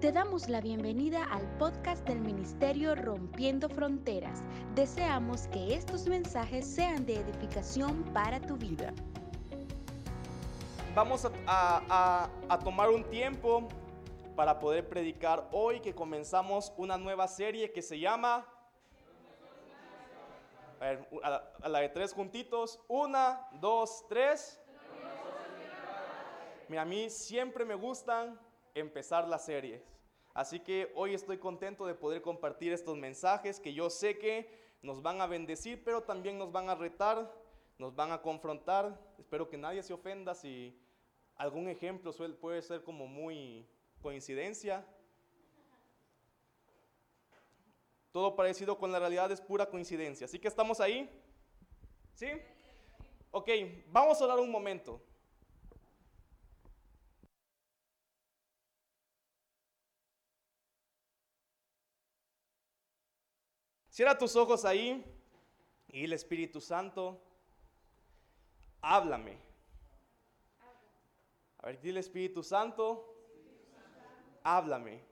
Te damos la bienvenida al podcast del Ministerio Rompiendo Fronteras. Deseamos que estos mensajes sean de edificación para tu vida. Vamos a, tomar un tiempo para poder predicar hoy que comenzamos una nueva serie que se llama... A, ver, a la de tres juntitos. Una, dos, tres. Mira, a mí siempre me gustan empezar las series. Así que hoy estoy contento de poder compartir estos mensajes que yo sé que nos van a bendecir, pero también nos van a retar, nos van a confrontar. Espero que nadie se ofenda si algún ejemplo puede ser como muy coincidencia. Todo parecido con la realidad es pura coincidencia. Así que estamos ahí. ¿Sí? Ok, vamos a hablar un momento. Cierra tus ojos ahí y el Espíritu Santo, háblame. A ver, dile Espíritu Santo, háblame.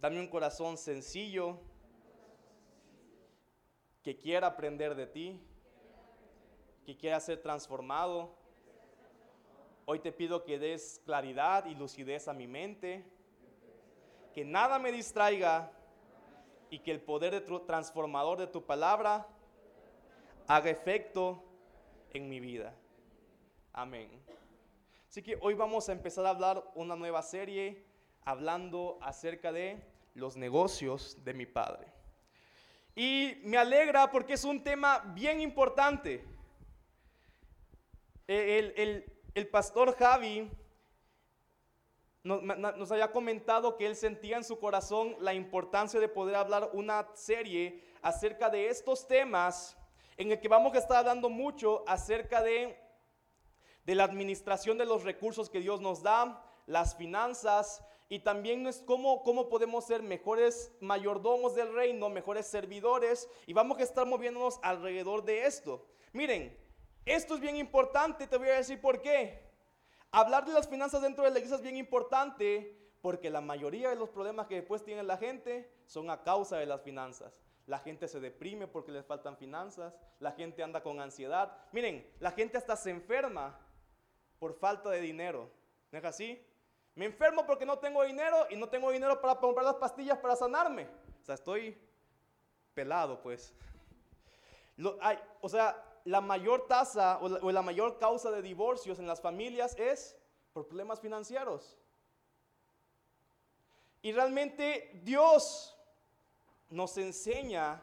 Dame un corazón sencillo que quiera aprender de ti, que quiera ser transformado. Hoy te pido que des claridad y lucidez a mi mente, que nada me distraiga y que el poder de tu- transformador de tu palabra haga efecto en mi vida. Amén. Así que hoy vamos a empezar a hablar una nueva serie hablando acerca de los negocios de mi padre. Y me alegra porque es un tema bien importante. El, el- el pastor Javi nos, había comentado que él sentía en su corazón la importancia de poder hablar una serie acerca de estos temas en el que vamos a estar hablando mucho acerca de, de la administración de los recursos que Dios nos da, las finanzas y también es cómo, cómo podemos ser mejores mayordomos del reino, mejores servidores y vamos a estar moviéndonos alrededor de esto. Miren, esto es bien importante, te voy a decir por qué. Hablar de las finanzas dentro de la iglesia es bien importante porque la mayoría de los problemas que después tiene la gente son a causa de las finanzas. La gente se deprime porque les faltan finanzas, la gente anda con ansiedad. Miren, la gente hasta se enferma por falta de dinero. ¿No es así? Me enfermo porque no tengo dinero y no tengo dinero para comprar las pastillas para sanarme. O sea, estoy pelado, pues. Hay- o sea, la mayor tasa o la, o la mayor causa de divorcios en las familias es por problemas financieros. Y realmente Dios nos enseña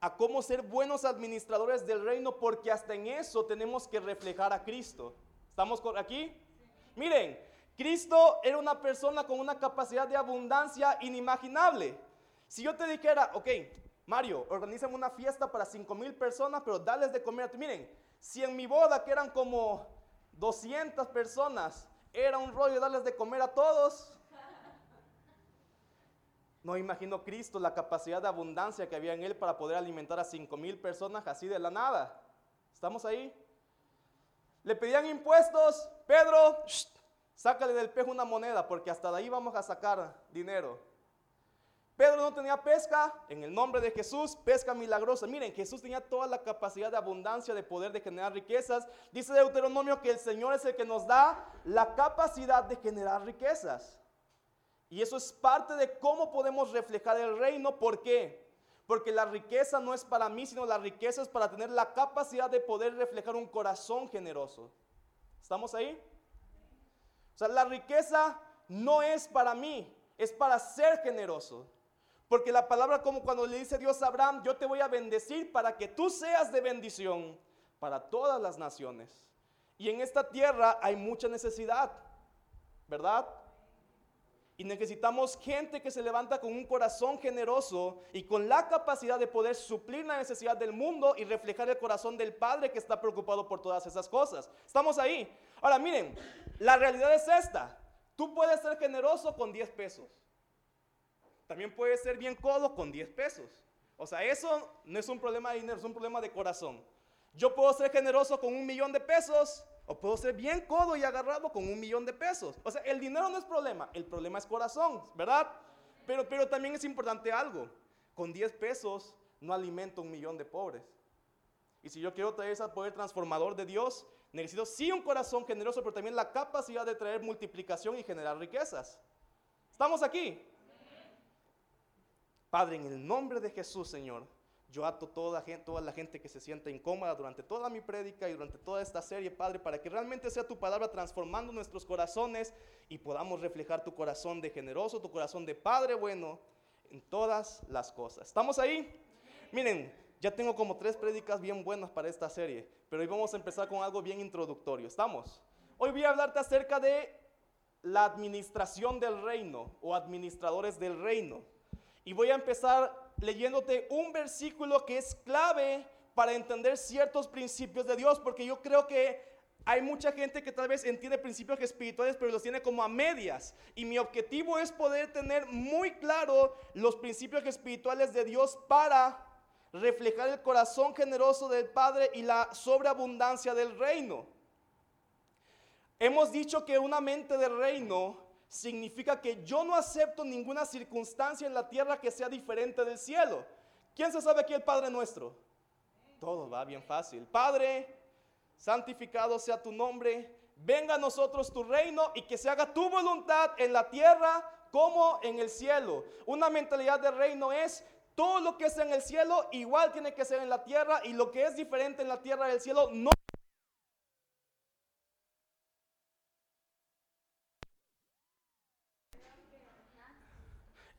a cómo ser buenos administradores del reino porque hasta en eso tenemos que reflejar a Cristo. ¿Estamos aquí? Miren, Cristo era una persona con una capacidad de abundancia inimaginable. Si yo te dijera, ok, Mario, organizame una fiesta para 5 mil personas, pero dales de comer. Miren, si en mi boda, que eran como 200 personas, era un rollo darles de comer a todos, no imagino Cristo la capacidad de abundancia que había en él para poder alimentar a 5 mil personas así de la nada. ¿Estamos ahí? Le pedían impuestos, Pedro, sácale del pejo una moneda porque hasta de ahí vamos a sacar dinero. Pedro no tenía pesca, en el nombre de Jesús, pesca milagrosa. Miren, Jesús tenía toda la capacidad de abundancia, de poder, de generar riquezas. Dice Deuteronomio que el Señor es el que nos da la capacidad de generar riquezas. Y eso es parte de cómo podemos reflejar el reino. ¿Por qué? Porque la riqueza no es para mí, sino la riqueza es para tener la capacidad de poder reflejar un corazón generoso. ¿Estamos ahí? O sea, la riqueza no es para mí, es para ser generoso. Porque la palabra como cuando le dice Dios a Abraham, yo te voy a bendecir para que tú seas de bendición para todas las naciones. Y en esta tierra hay mucha necesidad, ¿verdad? Y necesitamos gente que se levanta con un corazón generoso y con la capacidad de poder suplir la necesidad del mundo y reflejar el corazón del Padre que está preocupado por todas esas cosas. Estamos ahí. Ahora miren, la realidad es esta. Tú puedes ser generoso con 10 pesos. También puedes ser bien codo con 10 pesos. O sea, eso no es un problema de dinero, es un problema de corazón. Yo puedo ser generoso con un millón de pesos O puedo ser bien codo y agarrado con un millón de pesos. O sea, el dinero no es problema, el problema es corazón, ¿verdad? Pero, pero también es importante algo. Con 10 pesos no alimento un millón de pobres. Y si yo quiero traer ese poder transformador de Dios, necesito sí un corazón generoso, pero también la capacidad de traer multiplicación y generar riquezas. ¿Estamos aquí? Padre, en el nombre de Jesús, Señor, yo ato toda, toda la gente que se sienta incómoda durante toda mi prédica y durante toda esta serie, Padre, para que realmente sea tu palabra transformando nuestros corazones y podamos reflejar tu corazón de generoso, tu corazón de Padre bueno en todas las cosas. ¿Estamos ahí? Miren, ya tengo como tres prédicas bien buenas para esta serie, pero hoy vamos a empezar con algo bien introductorio. ¿Estamos? Hoy voy a hablarte acerca de la administración del reino o administradores del reino. Y voy a empezar leyéndote un versículo que es clave para entender ciertos principios de Dios, porque yo creo que hay mucha gente que tal vez entiende principios espirituales, pero los tiene como a medias. Y mi objetivo es poder tener muy claro los principios espirituales de Dios para reflejar el corazón generoso del Padre y la sobreabundancia del reino. Hemos dicho que una mente de reino significa que yo no acepto ninguna circunstancia en la tierra que sea diferente del cielo. ¿Quién se sabe aquí el Padre nuestro? Todo va bien fácil. Padre, santificado sea tu nombre, venga a nosotros tu reino y que se haga tu voluntad en la tierra como en el cielo. Una mentalidad de reino es todo lo que es en el cielo igual tiene que ser en la tierra y lo que es diferente en la tierra y el cielo no.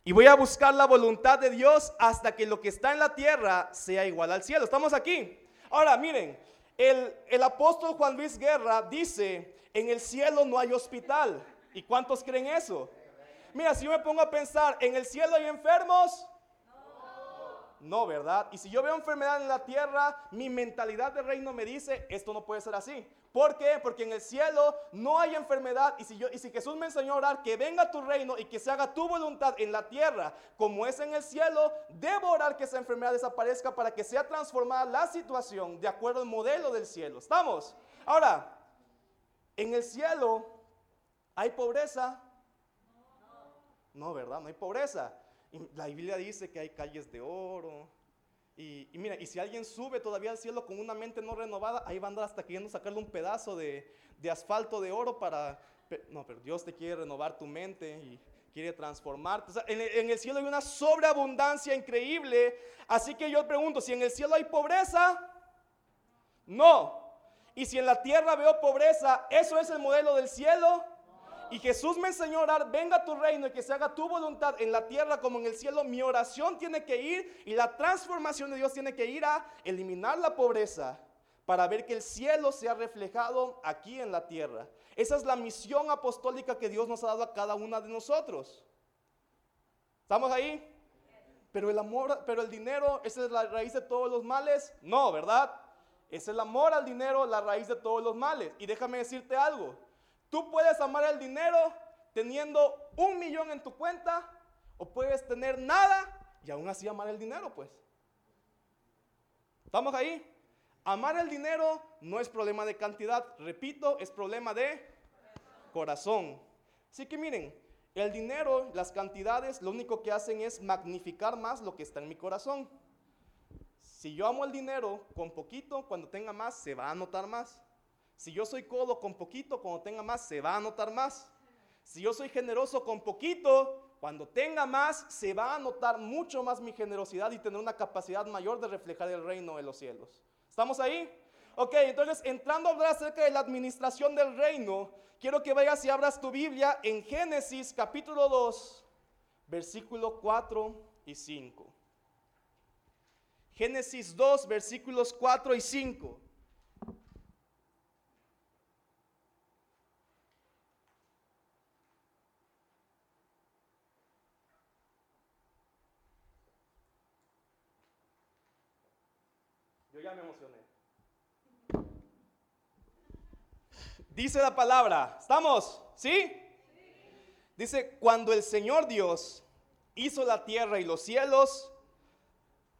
Y voy a buscar la voluntad de Dios hasta que lo que está en la tierra sea igual al cielo. ¿Estamos aquí? Ahora, miren, el, el apóstol Juan Luis Guerra dice, en el cielo no hay hospital. ¿Y cuántos creen eso? Mira, si yo me pongo a pensar, en el cielo hay enfermos, no, ¿verdad? Y si yo veo enfermedad en la tierra, mi mentalidad de reino me dice, esto no puede ser así. ¿Por qué? Porque en el cielo no hay enfermedad. Y si, yo, y si Jesús me enseñó a orar, que venga tu reino y que se haga tu voluntad en la tierra como es en el cielo, debo orar que esa enfermedad desaparezca para que sea transformada la situación de acuerdo al modelo del cielo. ¿Estamos? Ahora, en el cielo hay pobreza. No, ¿verdad? No hay pobreza la Biblia dice que hay calles de oro. Y, mira, y si alguien sube todavía al cielo con una mente no renovada, ahí va a andar hasta queriendo sacarle un pedazo de, asfalto de oro para... No, pero Dios te quiere renovar tu mente y quiere transformarte. en, en, el cielo hay una sobreabundancia increíble. Así que yo pregunto, si en el cielo hay pobreza, no. Y si en la tierra veo pobreza, ¿eso es el modelo del cielo? Y Jesús me enseñó a orar, venga tu reino y que se haga tu voluntad en la tierra como en el cielo. Mi oración tiene que ir y la transformación de Dios tiene que ir a eliminar la pobreza para ver que el cielo sea reflejado aquí en la tierra. Esa es la misión apostólica que Dios nos ha dado a cada una de nosotros. ¿Estamos ahí? Pero el amor, pero el dinero, ¿esa es la raíz de todos los males? No, ¿verdad? Es el amor al dinero la raíz de todos los males. Y déjame decirte algo. Tú puedes amar el dinero teniendo un millón en tu cuenta o puedes tener nada y aún así amar el dinero, pues. ¿Estamos ahí? Amar el dinero no es problema de cantidad, repito, es problema de corazón. Así que miren, el dinero, las cantidades, lo único que hacen es magnificar más lo que está en mi corazón. Si yo amo el dinero con poquito, cuando tenga más, se va a notar más. Si yo soy codo con poquito, cuando tenga más, se va a notar más. Si yo soy generoso con poquito, cuando tenga más, se va a notar mucho más mi generosidad y tener una capacidad mayor de reflejar el reino de los cielos. ¿Estamos ahí? Ok, entonces entrando a hablar acerca de la administración del reino, quiero que vayas y abras tu Biblia en Génesis capítulo 2, versículo 4 y 5. Génesis 2, versículos 4 y 5. me emocioné. Dice la palabra, ¿estamos? ¿Sí? Dice, cuando el Señor Dios hizo la tierra y los cielos,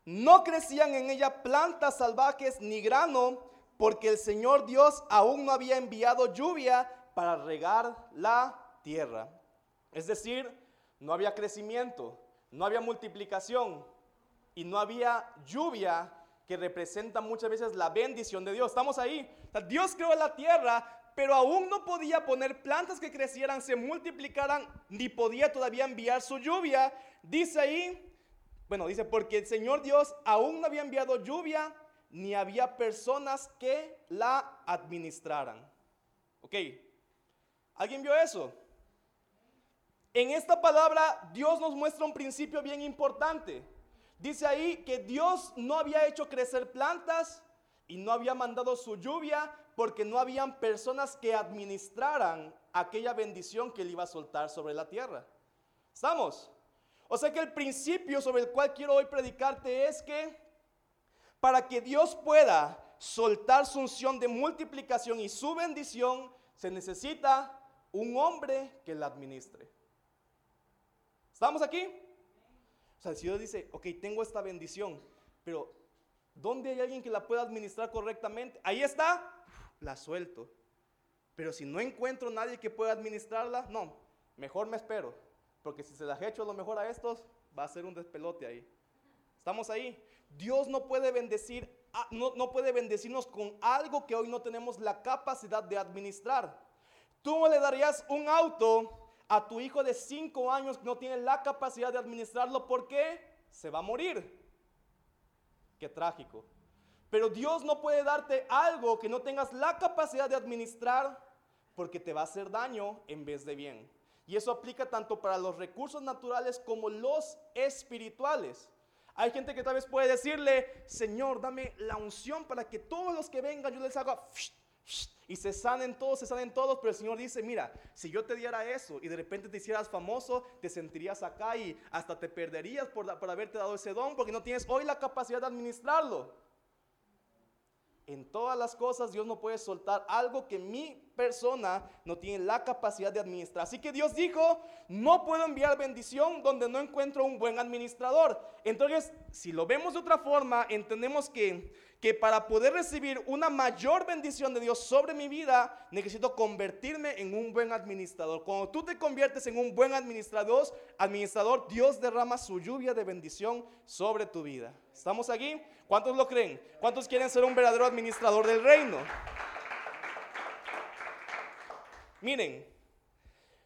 no crecían en ella plantas salvajes ni grano, porque el Señor Dios aún no había enviado lluvia para regar la tierra. Es decir, no había crecimiento, no había multiplicación y no había lluvia que representa muchas veces la bendición de Dios. Estamos ahí. Dios creó la tierra, pero aún no podía poner plantas que crecieran, se multiplicaran, ni podía todavía enviar su lluvia. Dice ahí, bueno, dice, porque el Señor Dios aún no había enviado lluvia, ni había personas que la administraran. Ok, ¿alguien vio eso? En esta palabra Dios nos muestra un principio bien importante. Dice ahí que Dios no había hecho crecer plantas y no había mandado su lluvia porque no habían personas que administraran aquella bendición que él iba a soltar sobre la tierra. ¿Estamos? O sea que el principio sobre el cual quiero hoy predicarte es que para que Dios pueda soltar su unción de multiplicación y su bendición, se necesita un hombre que la administre. ¿Estamos aquí? O sea, el Señor dice, ok, tengo esta bendición, pero ¿dónde hay alguien que la pueda administrar correctamente? Ahí está, la suelto. Pero si no encuentro nadie que pueda administrarla, no, mejor me espero. Porque si se las hecho a lo mejor a estos, va a ser un despelote ahí. ¿Estamos ahí? Dios no puede bendecir, no, no puede bendecirnos con algo que hoy no tenemos la capacidad de administrar. Tú le darías un auto a tu hijo de 5 años que no tiene la capacidad de administrarlo porque se va a morir. Qué trágico. Pero Dios no puede darte algo que no tengas la capacidad de administrar porque te va a hacer daño en vez de bien. Y eso aplica tanto para los recursos naturales como los espirituales. Hay gente que tal vez puede decirle, Señor, dame la unción para que todos los que vengan yo les haga y se sanen todos, se sanen todos, pero el Señor dice, mira, si yo te diera eso y de repente te hicieras famoso, te sentirías acá y hasta te perderías por, por haberte dado ese don porque no tienes hoy la capacidad de administrarlo. En todas las cosas Dios no puede soltar algo que mi persona no tiene la capacidad de administrar. Así que Dios dijo, no puedo enviar bendición donde no encuentro un buen administrador. Entonces, si lo vemos de otra forma, entendemos que que para poder recibir una mayor bendición de Dios sobre mi vida, necesito convertirme en un buen administrador. Cuando tú te conviertes en un buen administrador, administrador, Dios derrama su lluvia de bendición sobre tu vida. ¿Estamos aquí? ¿Cuántos lo creen? ¿Cuántos quieren ser un verdadero administrador del reino? Miren,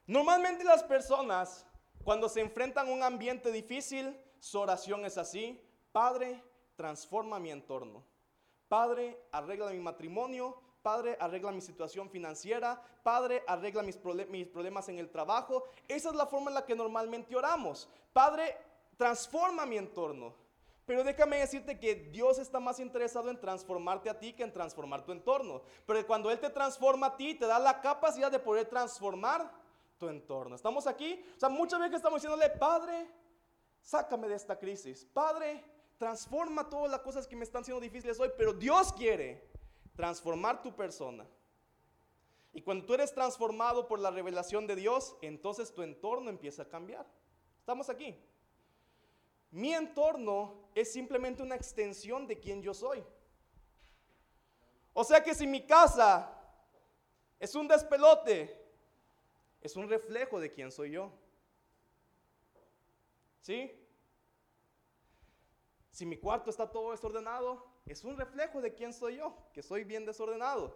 normalmente las personas cuando se enfrentan a un ambiente difícil, su oración es así, Padre, transforma mi entorno. Padre, arregla mi matrimonio. Padre, arregla mi situación financiera. Padre, arregla mis, mis, problemas en el trabajo. Esa es la forma en la que normalmente oramos. Padre, transforma mi entorno. Pero déjame decirte que Dios está más interesado en transformarte a ti que en transformar tu entorno. Pero cuando Él te transforma a ti, te da la capacidad de poder transformar tu entorno. ¿Estamos aquí? O sea, muchas veces estamos diciéndole, Padre, sácame de esta crisis. Padre, transforma todas las cosas que me están siendo difíciles hoy, pero Dios quiere transformar tu persona. Y cuando tú eres transformado por la revelación de Dios, entonces tu entorno empieza a cambiar. Estamos aquí. Mi entorno es simplemente una extensión de quien yo soy. O sea que si mi casa es un despelote, es un reflejo de quién soy yo. ¿Sí? Si mi cuarto está todo desordenado, es un reflejo de quién soy yo, que soy bien desordenado.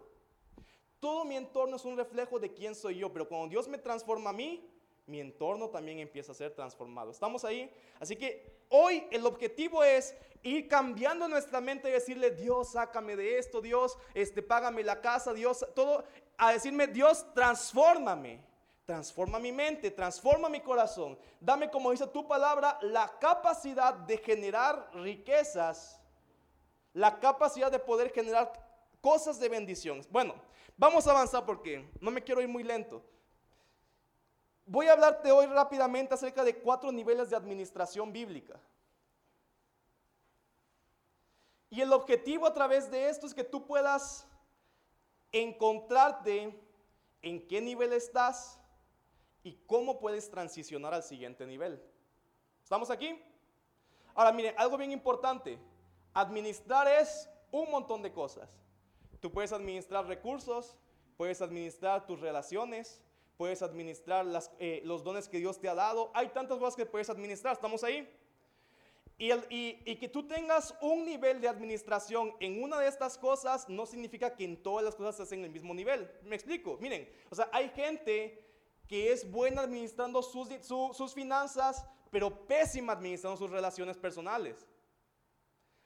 Todo mi entorno es un reflejo de quién soy yo, pero cuando Dios me transforma a mí, mi entorno también empieza a ser transformado. ¿Estamos ahí? Así que hoy el objetivo es ir cambiando nuestra mente y decirle, Dios, sácame de esto, Dios, este, págame la casa, Dios, todo, a decirme, Dios, transfórmame. Transforma mi mente, transforma mi corazón. Dame, como dice tu palabra, la capacidad de generar riquezas, la capacidad de poder generar cosas de bendición. Bueno, vamos a avanzar porque no me quiero ir muy lento. Voy a hablarte hoy rápidamente acerca de cuatro niveles de administración bíblica. Y el objetivo a través de esto es que tú puedas encontrarte en qué nivel estás y cómo puedes transicionar al siguiente nivel. ¿Estamos aquí? Ahora, miren, algo bien importante. Administrar es un montón de cosas. Tú puedes administrar recursos, puedes administrar tus relaciones, puedes administrar eh, los dones que Dios te ha dado. Hay tantas cosas que puedes administrar. ¿Estamos ahí? Y, y, que tú tengas un nivel de administración en una de estas cosas no significa que en todas las cosas estés en el mismo nivel. Me explico. Miren, o sea, hay gente que es buena administrando sus, sus finanzas, pero pésima administrando sus relaciones personales.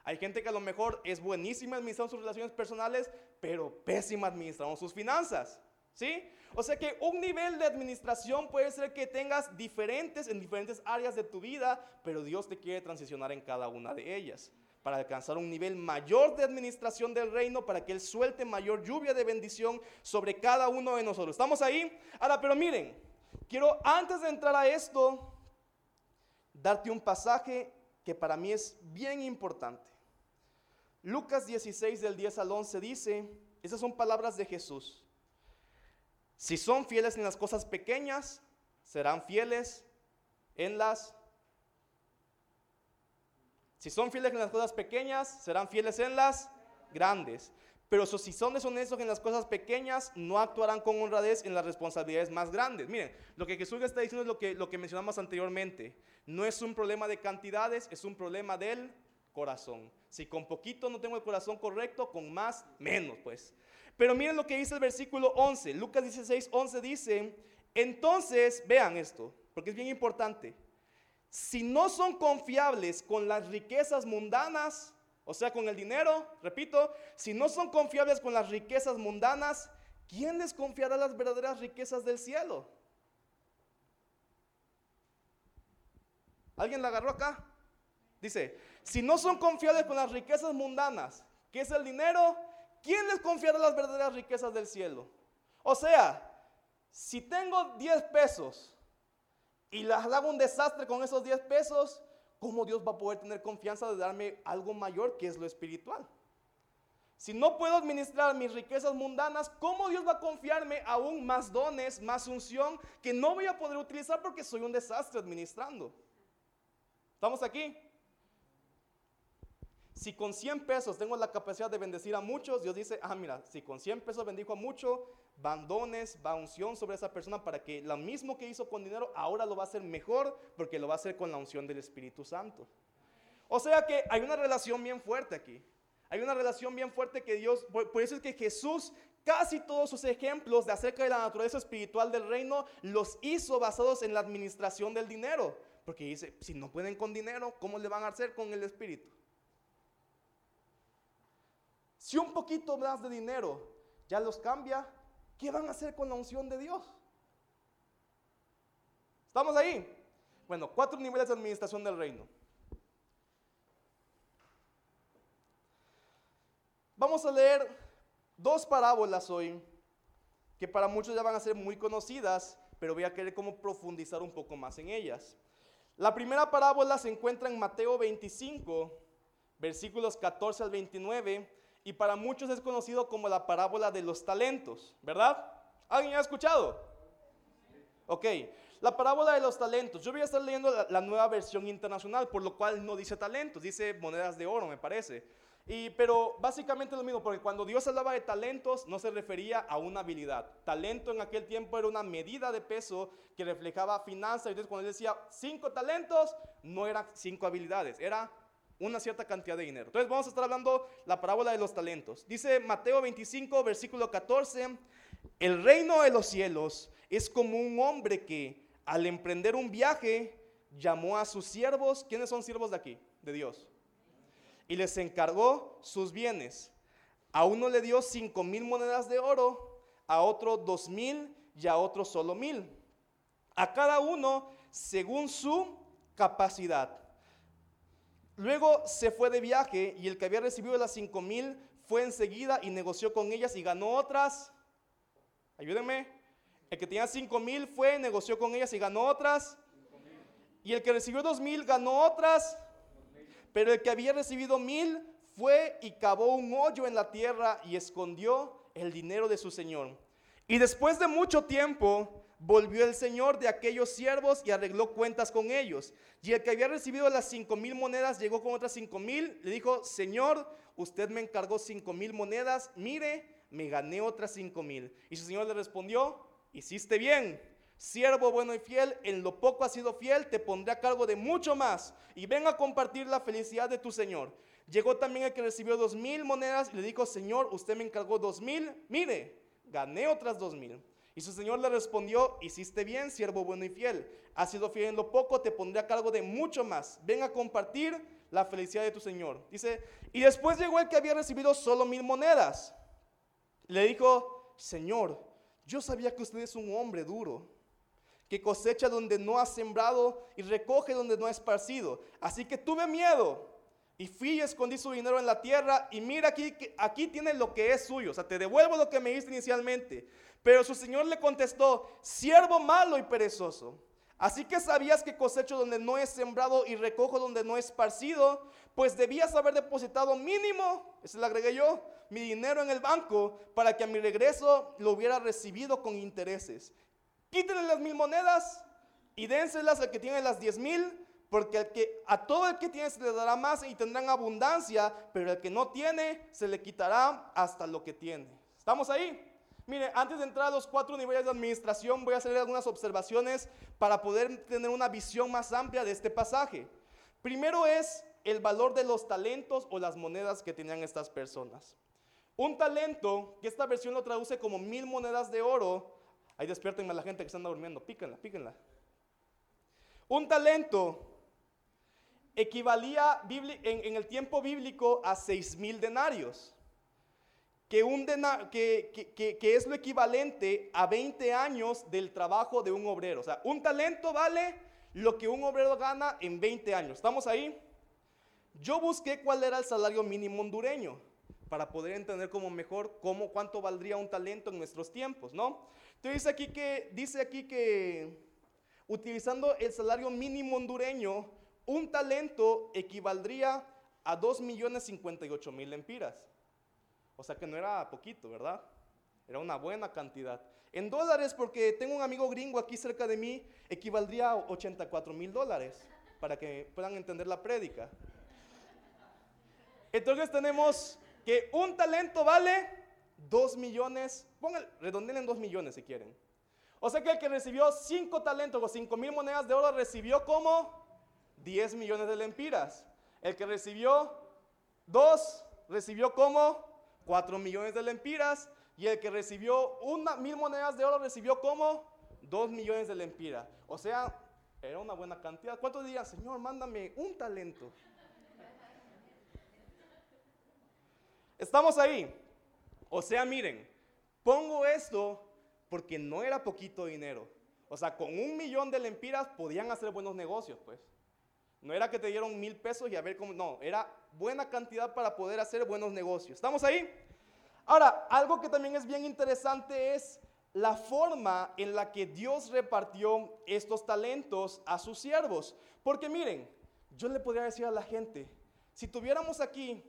Hay gente que a lo mejor es buenísima administrando sus relaciones personales, pero pésima administrando sus finanzas. ¿Sí? O sea que un nivel de administración puede ser que tengas diferentes en diferentes áreas de tu vida, pero Dios te quiere transicionar en cada una de ellas para alcanzar un nivel mayor de administración del reino, para que Él suelte mayor lluvia de bendición sobre cada uno de nosotros. ¿Estamos ahí? Ahora, pero miren, quiero antes de entrar a esto, darte un pasaje que para mí es bien importante. Lucas 16 del 10 al 11 dice, esas son palabras de Jesús. Si son fieles en las cosas pequeñas, serán fieles en las... Si son fieles en las cosas pequeñas, serán fieles en las grandes. Pero si son deshonestos en las cosas pequeñas, no actuarán con honradez en las responsabilidades más grandes. Miren, lo que Jesús está diciendo es lo que, lo que mencionamos anteriormente. No es un problema de cantidades, es un problema del corazón. Si con poquito no tengo el corazón correcto, con más, menos, pues. Pero miren lo que dice el versículo 11. Lucas 16, 11 dice, entonces, vean esto, porque es bien importante. Si no son confiables con las riquezas mundanas, o sea, con el dinero, repito, si no son confiables con las riquezas mundanas, ¿quién les confiará las verdaderas riquezas del cielo? ¿Alguien la agarró acá? Dice, si no son confiables con las riquezas mundanas, ¿qué es el dinero? ¿quién les confiará las verdaderas riquezas del cielo? O sea, si tengo 10 pesos y las hago un desastre con esos 10 pesos, ¿cómo Dios va a poder tener confianza de darme algo mayor que es lo espiritual? Si no puedo administrar mis riquezas mundanas, ¿cómo Dios va a confiarme aún más dones, más unción que no voy a poder utilizar porque soy un desastre administrando? ¿Estamos aquí? Si con 100 pesos tengo la capacidad de bendecir a muchos, Dios dice, ah, mira, si con 100 pesos bendijo a muchos, van dones, va unción sobre esa persona para que lo mismo que hizo con dinero, ahora lo va a hacer mejor porque lo va a hacer con la unción del Espíritu Santo. O sea que hay una relación bien fuerte aquí. Hay una relación bien fuerte que Dios, por, eso es que Jesús casi todos sus ejemplos de acerca de la naturaleza espiritual del reino los hizo basados en la administración del dinero. Porque dice, si no pueden con dinero, ¿cómo le van a hacer con el Espíritu? Si un poquito más de dinero ya los cambia, ¿qué van a hacer con la unción de Dios? ¿Estamos ahí? Bueno, cuatro niveles de administración del reino. Vamos a leer dos parábolas hoy, que para muchos ya van a ser muy conocidas, pero voy a querer como profundizar un poco más en ellas. La primera parábola se encuentra en Mateo 25, versículos 14 al 29, y para muchos es conocido como la parábola de los talentos, ¿verdad? ¿Alguien ha escuchado? Ok, la parábola de los talentos. Yo voy a estar leyendo la, nueva versión internacional, por lo cual no dice talentos, dice monedas de oro, me parece. Y, pero básicamente lo mismo, porque cuando Dios hablaba de talentos no se refería a una habilidad. Talento en aquel tiempo era una medida de peso que reflejaba finanzas. Entonces cuando él decía cinco talentos, no eran cinco habilidades, era una cierta cantidad de dinero. Entonces vamos a estar hablando la parábola de los talentos. Dice Mateo 25, versículo 14, el reino de los cielos es como un hombre que al emprender un viaje llamó a sus siervos, ¿quiénes son siervos de aquí? De Dios. Y les encargó sus bienes. A uno le dio cinco mil monedas de oro, a otro dos mil y a otro solo mil. A cada uno según su capacidad. Luego se fue de viaje y el que había recibido las cinco mil fue enseguida y negoció con ellas y ganó otras. Ayúdenme. El que tenía cinco mil fue, negoció con ellas y ganó otras. Y el que recibió dos mil ganó otras. Pero el que había recibido mil fue y cavó un hoyo en la tierra y escondió el dinero de su señor. Y después de mucho tiempo volvió el señor de aquellos siervos y arregló cuentas con ellos. Y el que había recibido las cinco mil monedas llegó con otras cinco mil, le dijo, Señor, usted me encargó cinco mil monedas, mire, me gané otras cinco mil. Y su señor le respondió, hiciste bien, siervo bueno y fiel, en lo poco has sido fiel, te pondré a cargo de mucho más. Y ven a compartir la felicidad de tu señor. Llegó también el que recibió dos mil monedas y le dijo, Señor, usted me encargó dos mil, mire, gané otras dos mil. Y su señor le respondió, hiciste bien, siervo bueno y fiel. Has sido fiel en lo poco, te pondré a cargo de mucho más. Ven a compartir la felicidad de tu señor. Dice, y después llegó el que había recibido solo mil monedas. Le dijo, Señor, yo sabía que usted es un hombre duro, que cosecha donde no ha sembrado y recoge donde no ha esparcido. Así que tuve miedo y fui y escondí su dinero en la tierra y mira aquí, aquí tiene lo que es suyo. O sea, te devuelvo lo que me diste inicialmente. Pero su señor le contestó, siervo malo y perezoso. Así que sabías que cosecho donde no es sembrado y recojo donde no es esparcido, pues debías haber depositado mínimo, ese le agregué yo, mi dinero en el banco para que a mi regreso lo hubiera recibido con intereses. Quítenle las mil monedas y dénselas al que tiene las diez mil porque que, a todo el que tiene se le dará más y tendrán abundancia, pero el que no tiene se le quitará hasta lo que tiene. ¿Estamos ahí? Mire, antes de entrar a los cuatro niveles de administración, voy a hacer algunas observaciones para poder tener una visión más amplia de este pasaje. Primero es el valor de los talentos o las monedas que tenían estas personas. Un talento, que esta versión lo traduce como mil monedas de oro. Ahí despiértenme a la gente que está durmiendo, píquenla, píquenla. Un talento equivalía en, el tiempo bíblico a seis mil denarios, que, es lo equivalente a 20 años del trabajo de un obrero. O sea, un talento vale lo que un obrero gana en 20 años. ¿Estamos ahí? Yo busqué cuál era el salario mínimo hondureño para poder entender como mejor cómo, cuánto valdría un talento en nuestros tiempos, ¿no? Entonces dice aquí que, dice aquí que utilizando el salario mínimo hondureño, un talento equivaldría a 2 millones 58 mil lempiras. O sea que no era poquito, ¿verdad? Era una buena cantidad. En dólares, porque tengo un amigo gringo aquí cerca de mí, equivaldría a 84 mil dólares, para que puedan entender la prédica. Entonces tenemos que un talento vale 2 millones, pongan, redondeen en 2 millones si quieren. O sea que el que recibió 5 talentos o 5 mil monedas de oro recibió como 10 millones de lempiras. El que recibió 2 recibió como 4 millones de lempiras. Y el que recibió una, mil monedas de oro recibió como 2 millones de lempiras. O sea, era una buena cantidad. ¿Cuántos dirían, Señor, mándame un talento? Estamos ahí. O sea, miren, pongo esto porque no era poquito dinero. O sea, con un millón de lempiras podían hacer buenos negocios, pues. No era que te dieron mil pesos y a ver cómo, no, era buena cantidad para poder hacer buenos negocios. ¿Estamos ahí? Ahora, algo que también es bien interesante es la forma en la que Dios repartió estos talentos a sus siervos. Porque miren, yo le podría decir a la gente, si tuviéramos aquí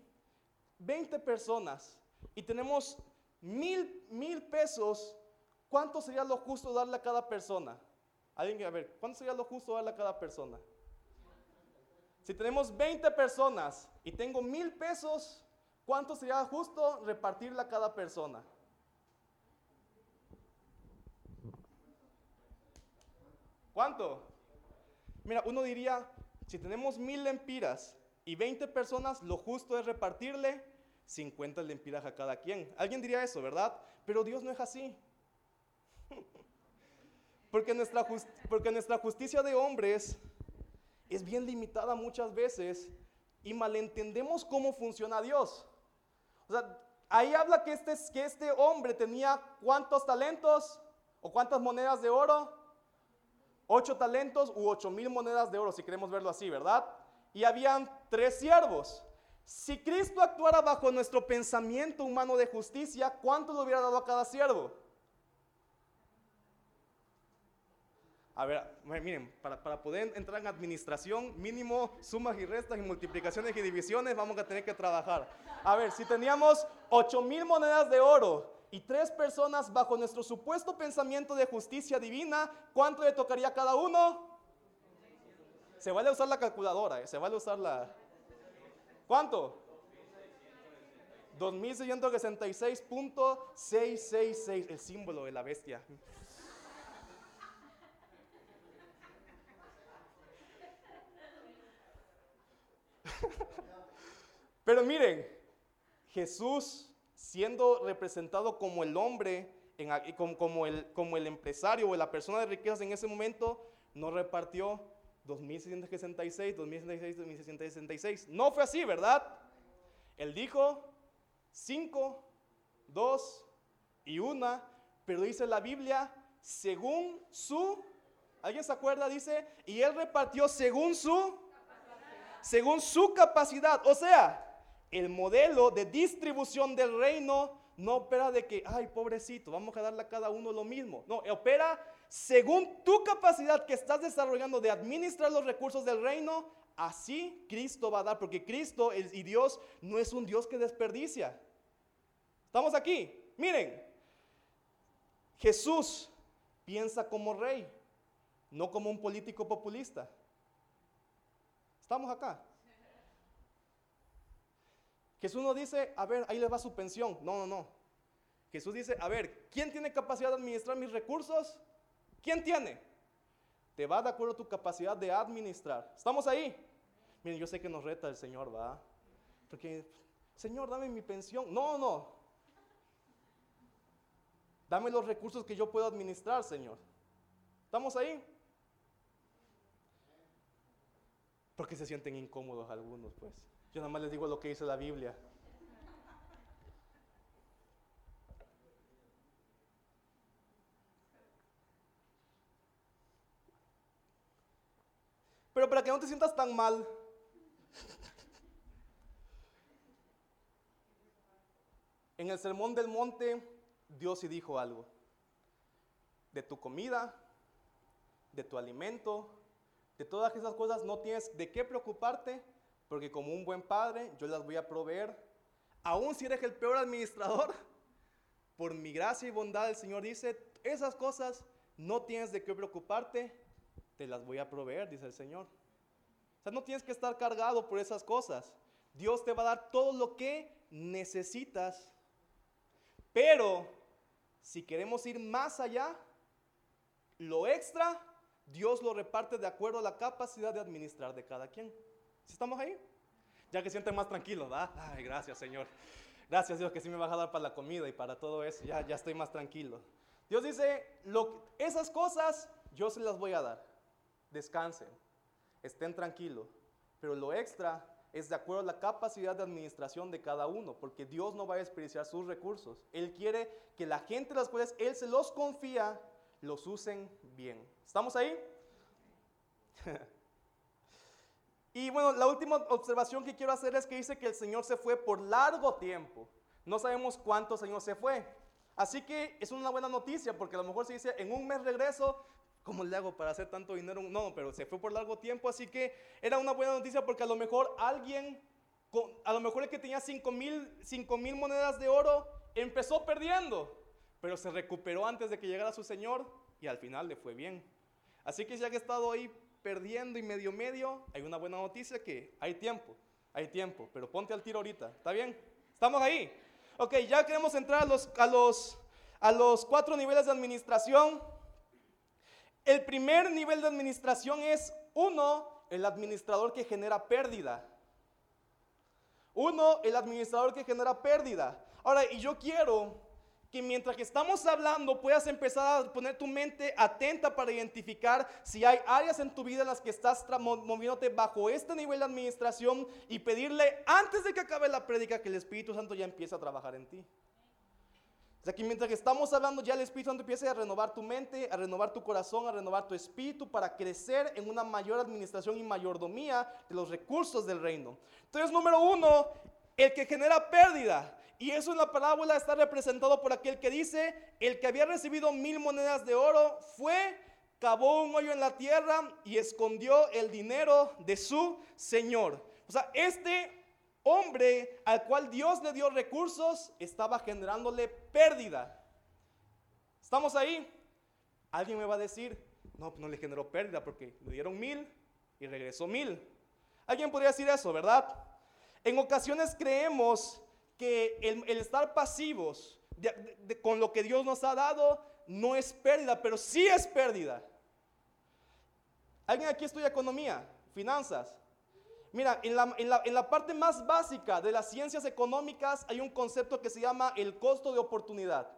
20 personas y tenemos mil, mil pesos, ¿cuánto sería lo justo darle a cada persona? Alguien, a ver, ¿cuánto sería lo justo darle a cada persona? Si tenemos 20 personas y tengo mil pesos, ¿cuánto sería justo repartirla a cada persona? ¿Cuánto? Mira, uno diría, si tenemos mil lempiras y 20 personas, lo justo es repartirle 50 lempiras a cada quien. Alguien diría eso, ¿verdad? Pero Dios no es así. porque, porque nuestra justicia de hombres es bien limitada muchas veces y malentendemos cómo funciona Dios. O sea, ahí habla que este, que este hombre tenía cuántos talentos o cuántas monedas de oro. Ocho talentos u ocho mil monedas de oro, si queremos verlo así, ¿verdad? Y habían tres siervos. Si Cristo actuara bajo nuestro pensamiento humano de justicia, ¿cuánto le hubiera dado a cada siervo? A ver, miren, para, poder entrar en administración, mínimo sumas y restas y multiplicaciones y divisiones, vamos a tener que trabajar. A ver, si teníamos 8 mil monedas de oro y tres personas bajo nuestro supuesto pensamiento de justicia divina, ¿cuánto le tocaría a cada uno? Se vale usar la calculadora, ¿eh? se vale usar la... ¿Cuánto? 2666.666, el símbolo de la bestia. Miren, Jesús siendo representado como el hombre, como, el, como el empresario o la persona de riquezas en ese momento, no repartió 2.666, 2.666, 2.666. No fue así, ¿verdad? Él dijo 5, 2 y 1, pero dice la Biblia, según su, ¿alguien se acuerda? Dice, y él repartió según su, según su capacidad. O sea, el modelo de distribución del reino no opera de que, ay, pobrecito, vamos a darle a cada uno lo mismo. No, opera según tu capacidad que estás desarrollando de administrar los recursos del reino, así Cristo va a dar, porque Cristo y Dios no es un Dios que desperdicia. ¿Estamos aquí? Miren, Jesús piensa como rey, no como un político populista. ¿Estamos acá? Jesús no dice, a ver, ahí le va su pensión. No, no, no. Jesús dice, a ver, ¿quién tiene capacidad de administrar mis recursos? ¿Quién tiene? Te va de acuerdo a tu capacidad de administrar. ¿Estamos ahí? Miren, yo sé que nos reta el Señor, ¿va? Porque, Señor, dame mi pensión. No, no. Dame los recursos que yo puedo administrar, Señor. ¿Estamos ahí? Porque se sienten incómodos algunos, pues. Yo nada más les digo lo que dice la Biblia. Pero para que no te sientas tan mal, en el sermón del monte, Dios sí dijo algo. De tu comida, de tu alimento, de todas esas cosas no tienes de qué preocuparte porque como un buen padre yo las voy a proveer. Aún si eres el peor administrador, por mi gracia y bondad el Señor dice, esas cosas no tienes de qué preocuparte, te las voy a proveer, dice el Señor. O sea, no tienes que estar cargado por esas cosas. Dios te va a dar todo lo que necesitas. Pero si queremos ir más allá, lo extra, Dios lo reparte de acuerdo a la capacidad de administrar de cada quien estamos ahí? Ya que sienten más tranquilos, ¿verdad? Ay, gracias, Señor. Gracias, Dios, que sí me vas a dar para la comida y para todo eso. Ya, ya estoy más tranquilo. Dios dice, lo, esas cosas yo se las voy a dar. Descansen, estén tranquilos. Pero lo extra es de acuerdo a la capacidad de administración de cada uno, porque Dios no va a desperdiciar sus recursos. Él quiere que la gente de las cuales Él se los confía, los usen bien. ¿Estamos ahí? Y bueno, la última observación que quiero hacer es que dice que el Señor se fue por largo tiempo. No sabemos cuánto Señor se fue. Así que es una buena noticia porque a lo mejor se dice, en un mes regreso, ¿cómo le hago para hacer tanto dinero? No, pero se fue por largo tiempo, así que era una buena noticia porque a lo mejor alguien, a lo mejor el que tenía 5 mil, monedas de oro, empezó perdiendo, pero se recuperó antes de que llegara su Señor y al final le fue bien. Así que ya que ha estado ahí perdiendo y medio medio, hay una buena noticia que hay tiempo, hay tiempo, pero ponte al tiro ahorita, ¿está bien? ¿Estamos ahí? Ok, ya queremos entrar a los, a los, a los cuatro niveles de administración. El primer nivel de administración es uno, el administrador que genera pérdida. Uno, el administrador que genera pérdida. Ahora, y yo quiero que mientras que estamos hablando puedas empezar a poner tu mente atenta para identificar si hay áreas en tu vida en las que estás moviéndote bajo este nivel de administración y pedirle antes de que acabe la prédica que el Espíritu Santo ya empiece a trabajar en ti. O sea que mientras que estamos hablando ya el Espíritu Santo empiece a renovar tu mente, a renovar tu corazón, a renovar tu espíritu para crecer en una mayor administración y mayordomía de los recursos del reino. Entonces, número uno, el que genera pérdida. Y eso en la parábola está representado por aquel que dice, el que había recibido mil monedas de oro fue, cavó un hoyo en la tierra y escondió el dinero de su Señor. O sea, este hombre al cual Dios le dio recursos estaba generándole pérdida. ¿Estamos ahí? Alguien me va a decir, no, no le generó pérdida porque le dieron mil y regresó mil. Alguien podría decir eso, ¿verdad? En ocasiones creemos que el, estar pasivos con lo que Dios nos ha dado no es pérdida, pero sí es pérdida. ¿Alguien aquí estudia economía, finanzas? Mira, en la, en la parte más básica de las ciencias económicas hay un concepto que se llama el costo de oportunidad.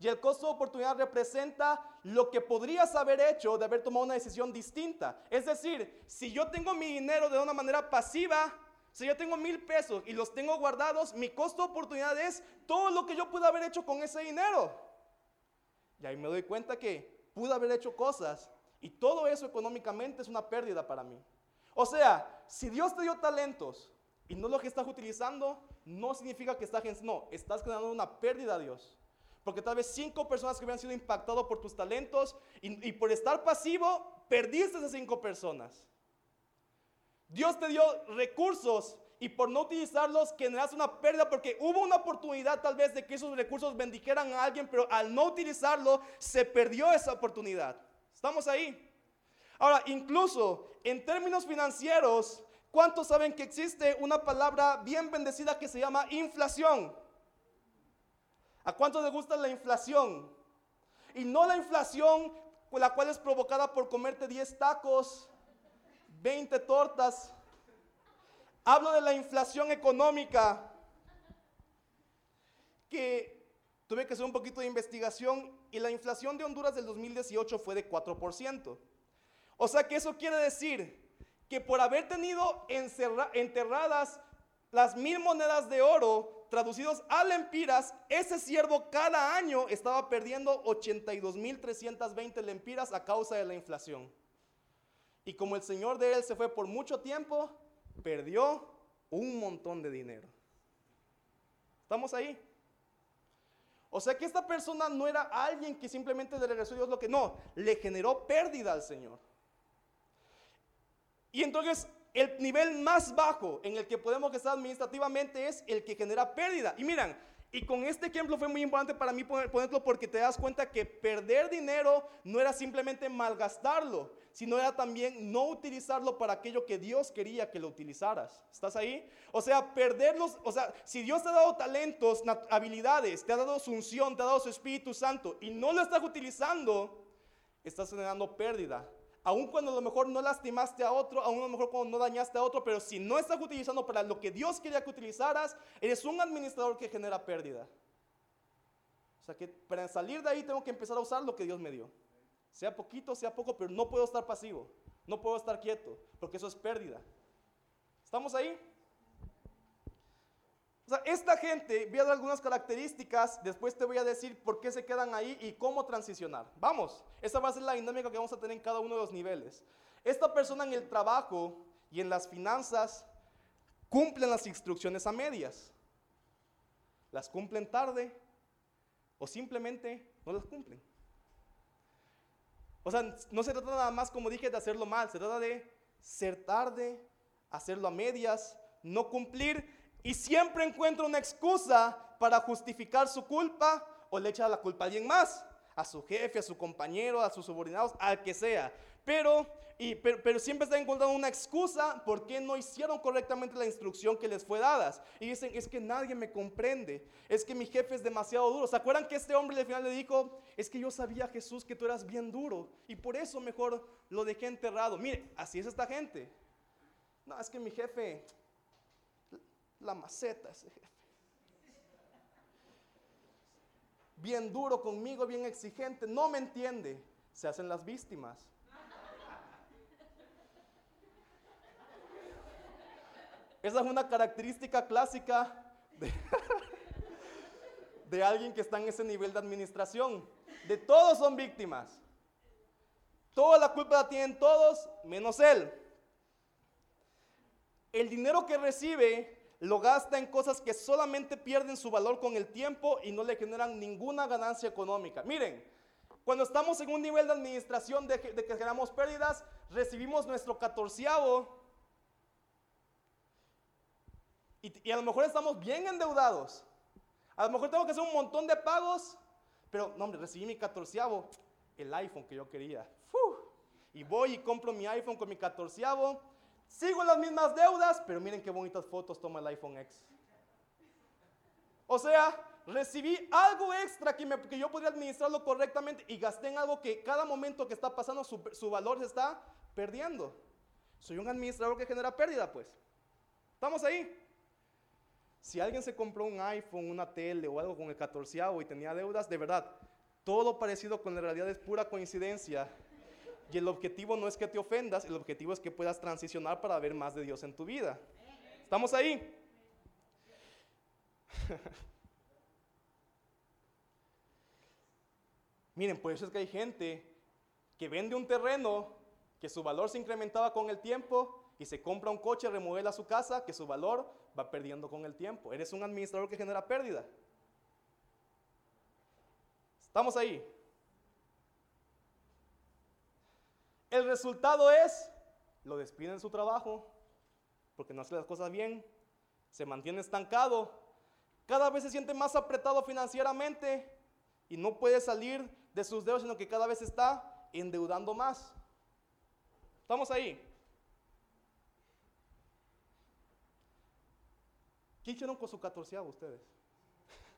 Y el costo de oportunidad representa lo que podrías haber hecho de haber tomado una decisión distinta. Es decir, si yo tengo mi dinero de una manera pasiva, si yo tengo mil pesos y los tengo guardados, mi costo de oportunidad es todo lo que yo pude haber hecho con ese dinero. Y ahí me doy cuenta que pude haber hecho cosas y todo eso económicamente es una pérdida para mí. O sea, si Dios te dio talentos y no lo que estás utilizando, no significa que estás, no, estás creando una pérdida a Dios. Porque tal vez cinco personas que hubieran sido impactados por tus talentos y, por estar pasivo, perdiste esas cinco personas. Dios te dio recursos y por no utilizarlos generaste una pérdida porque hubo una oportunidad tal vez de que esos recursos bendijeran a alguien, pero al no utilizarlo se perdió esa oportunidad. ¿Estamos ahí? Ahora, incluso en términos financieros, ¿cuántos saben que existe una palabra bien bendecida que se llama inflación? ¿A cuántos les gusta la inflación? Y no la inflación la cual es provocada por comerte 10 tacos, 20 tortas. Hablo de la inflación económica, que tuve que hacer un poquito de investigación y la inflación de Honduras del 2018 fue de 4%. O sea que eso quiere decir que por haber tenido enterradas las mil monedas de oro traducidos a lempiras, ese siervo cada año estaba perdiendo 82.320 lempiras a causa de la inflación. Y como el señor de él se fue por mucho tiempo, perdió un montón de dinero. ¿Estamos ahí? O sea que esta persona no era alguien que simplemente le regresó a Dios lo que no, le generó pérdida al Señor. Y entonces el nivel más bajo en el que podemos estar administrativamente es el que genera pérdida. Y miran, y con este ejemplo fue muy importante para mí ponerlo porque te das cuenta que perder dinero no era simplemente malgastarlo, sino era también no utilizarlo para aquello que Dios quería que lo utilizaras. ¿Estás ahí? O sea, perderlos, o sea, si Dios te ha dado talentos, habilidades, te ha dado su unción, te ha dado su Espíritu Santo y no lo estás utilizando, estás generando pérdida aun cuando a lo mejor no lastimaste a otro, aun a lo mejor cuando no dañaste a otro, pero si no estás utilizando para lo que Dios quería que utilizaras, eres un administrador que genera pérdida. O sea que para salir de ahí tengo que empezar a usar lo que Dios me dio. Sea poquito, sea poco, pero no puedo estar pasivo, no puedo estar quieto, porque eso es pérdida. ¿Estamos ahí? O sea, esta gente, voy a dar algunas características, después te voy a decir por qué se quedan ahí y cómo transicionar. Vamos, esa va a ser la dinámica que vamos a tener en cada uno de los niveles. Esta persona en el trabajo y en las finanzas cumplen las instrucciones a medias. Las cumplen tarde o simplemente no las cumplen. O sea, no se trata nada más, como dije, de hacerlo mal, se trata de ser tarde, hacerlo a medias, no cumplir y siempre encuentra una excusa para justificar su culpa o le echa la culpa a alguien más, a su jefe, a su compañero, a sus subordinados, al que sea. Pero, pero, siempre está encontrando una excusa por qué no hicieron correctamente la instrucción que les fue dada. Y dicen, es que nadie me comprende, es que mi jefe es demasiado duro. ¿Se acuerdan que este hombre al final le dijo, es que yo sabía Jesús que tú eras bien duro y por eso mejor lo dejé enterrado? Mire, así es esta gente. No, es que mi jefe, la maceta ese jefe. Bien duro conmigo, bien exigente, no me entiende. Se hacen las víctimas. Esa es una característica clásica de, de, alguien que está en ese nivel de administración. De todos son víctimas. Toda la culpa la tienen todos, menos él. El dinero que recibe lo gasta en cosas que solamente pierden su valor con el tiempo y no le generan ninguna ganancia económica. Miren, cuando estamos en un nivel de administración de, que generamos pérdidas, recibimos nuestro catorceavo y, a lo mejor estamos bien endeudados. A lo mejor tengo que hacer un montón de pagos, pero no, hombre, recibí mi catorceavo, el iPhone que yo quería. Y voy y compro mi iPhone con mi catorceavo Sigo las mismas deudas, pero miren qué bonitas fotos toma el iPhone X. O sea, recibí algo extra que yo podría administrarlo correctamente y gasté en algo que cada momento que está pasando su, su valor se está perdiendo. Soy un administrador que genera pérdida, pues. ¿Estamos ahí? Si alguien se compró un iPhone, una tele o algo con el 14 y tenía deudas, de verdad, todo parecido con la realidad es pura coincidencia. Y el objetivo no es que te ofendas, el objetivo es que puedas transicionar para ver más de Dios en tu vida. ¿Estamos ahí? Miren, por eso es que hay gente que vende un terreno que su valor se incrementaba con el tiempo y se compra un coche, remodela su casa, que su valor va perdiendo con el tiempo. Eres un administrador que genera pérdida. Estamos ahí. El resultado es, lo despiden en su trabajo porque no hace las cosas bien, se mantiene estancado, cada vez se siente más apretado financieramente y no puede salir de sus deudas, sino que cada vez está endeudando más. ¿Estamos ahí? ¿Qué hicieron con su catorceavo ustedes?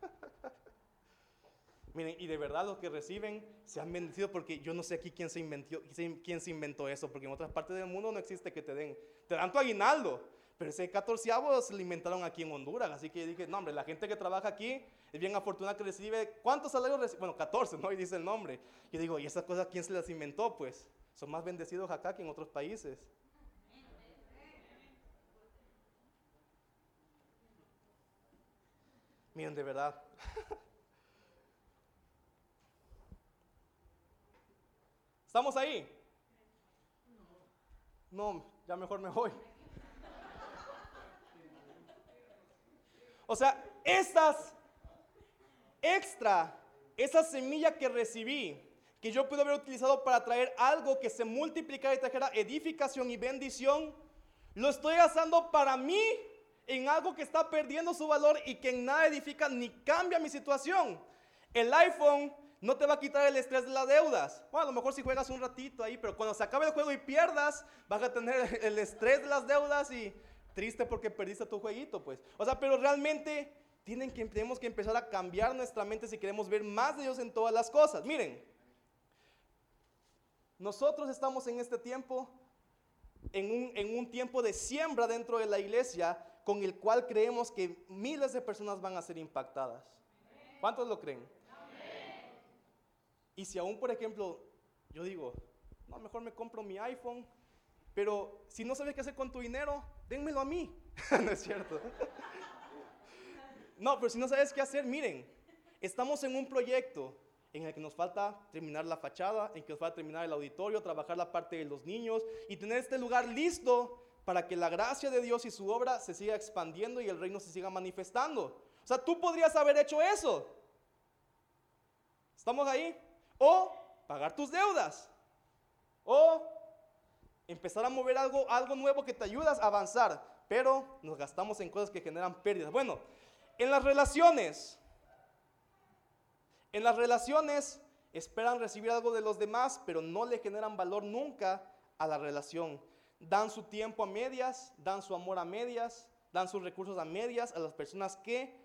Miren, y de verdad los que reciben se han bendecido porque yo no sé aquí quién se, inventó, quién se inventó eso, porque en otras partes del mundo no existe que te den, te dan tu aguinaldo, pero ese catorceavo se lo inventaron aquí en Honduras, así que dije, no hombre, la gente que trabaja aquí es bien afortunada que recibe, ¿cuántos salarios recibe? Bueno, 14, ¿no? Y dice el nombre. Yo digo, ¿y esas cosas quién se las inventó? Pues son más bendecidos acá que en otros países. Miren, de verdad. ¿Estamos ahí? No, ya mejor me voy. O sea, estas extra, esa semilla que recibí, que yo pude haber utilizado para traer algo que se multiplicara y trajera edificación y bendición, lo estoy haciendo para mí en algo que está perdiendo su valor y que en nada edifica ni cambia mi situación. El iPhone no te va a quitar el estrés de las deudas. Bueno, a lo mejor si juegas un ratito ahí, pero cuando se acabe el juego y pierdas, vas a tener el estrés de las deudas y triste porque perdiste tu jueguito, pues. O sea, pero realmente tienen que, tenemos que empezar a cambiar nuestra mente si queremos ver más de Dios en todas las cosas. Miren, nosotros estamos en este tiempo, en un, en un tiempo de siembra dentro de la iglesia, con el cual creemos que miles de personas van a ser impactadas. ¿Cuántos lo creen? Y si aún, por ejemplo, yo digo, no, mejor me compro mi iPhone, pero si no sabes qué hacer con tu dinero, dénmelo a mí. no es cierto. no, pero si no sabes qué hacer, miren, estamos en un proyecto en el que nos falta terminar la fachada, en que nos falta terminar el auditorio, trabajar la parte de los niños y tener este lugar listo para que la gracia de Dios y su obra se siga expandiendo y el reino se siga manifestando. O sea, tú podrías haber hecho eso. ¿Estamos ahí? O pagar tus deudas. O empezar a mover algo, algo nuevo que te ayudas a avanzar. Pero nos gastamos en cosas que generan pérdidas. Bueno, en las relaciones. En las relaciones esperan recibir algo de los demás, pero no le generan valor nunca a la relación dan su tiempo a medias, dan su amor a medias, dan sus recursos a medias a las personas que,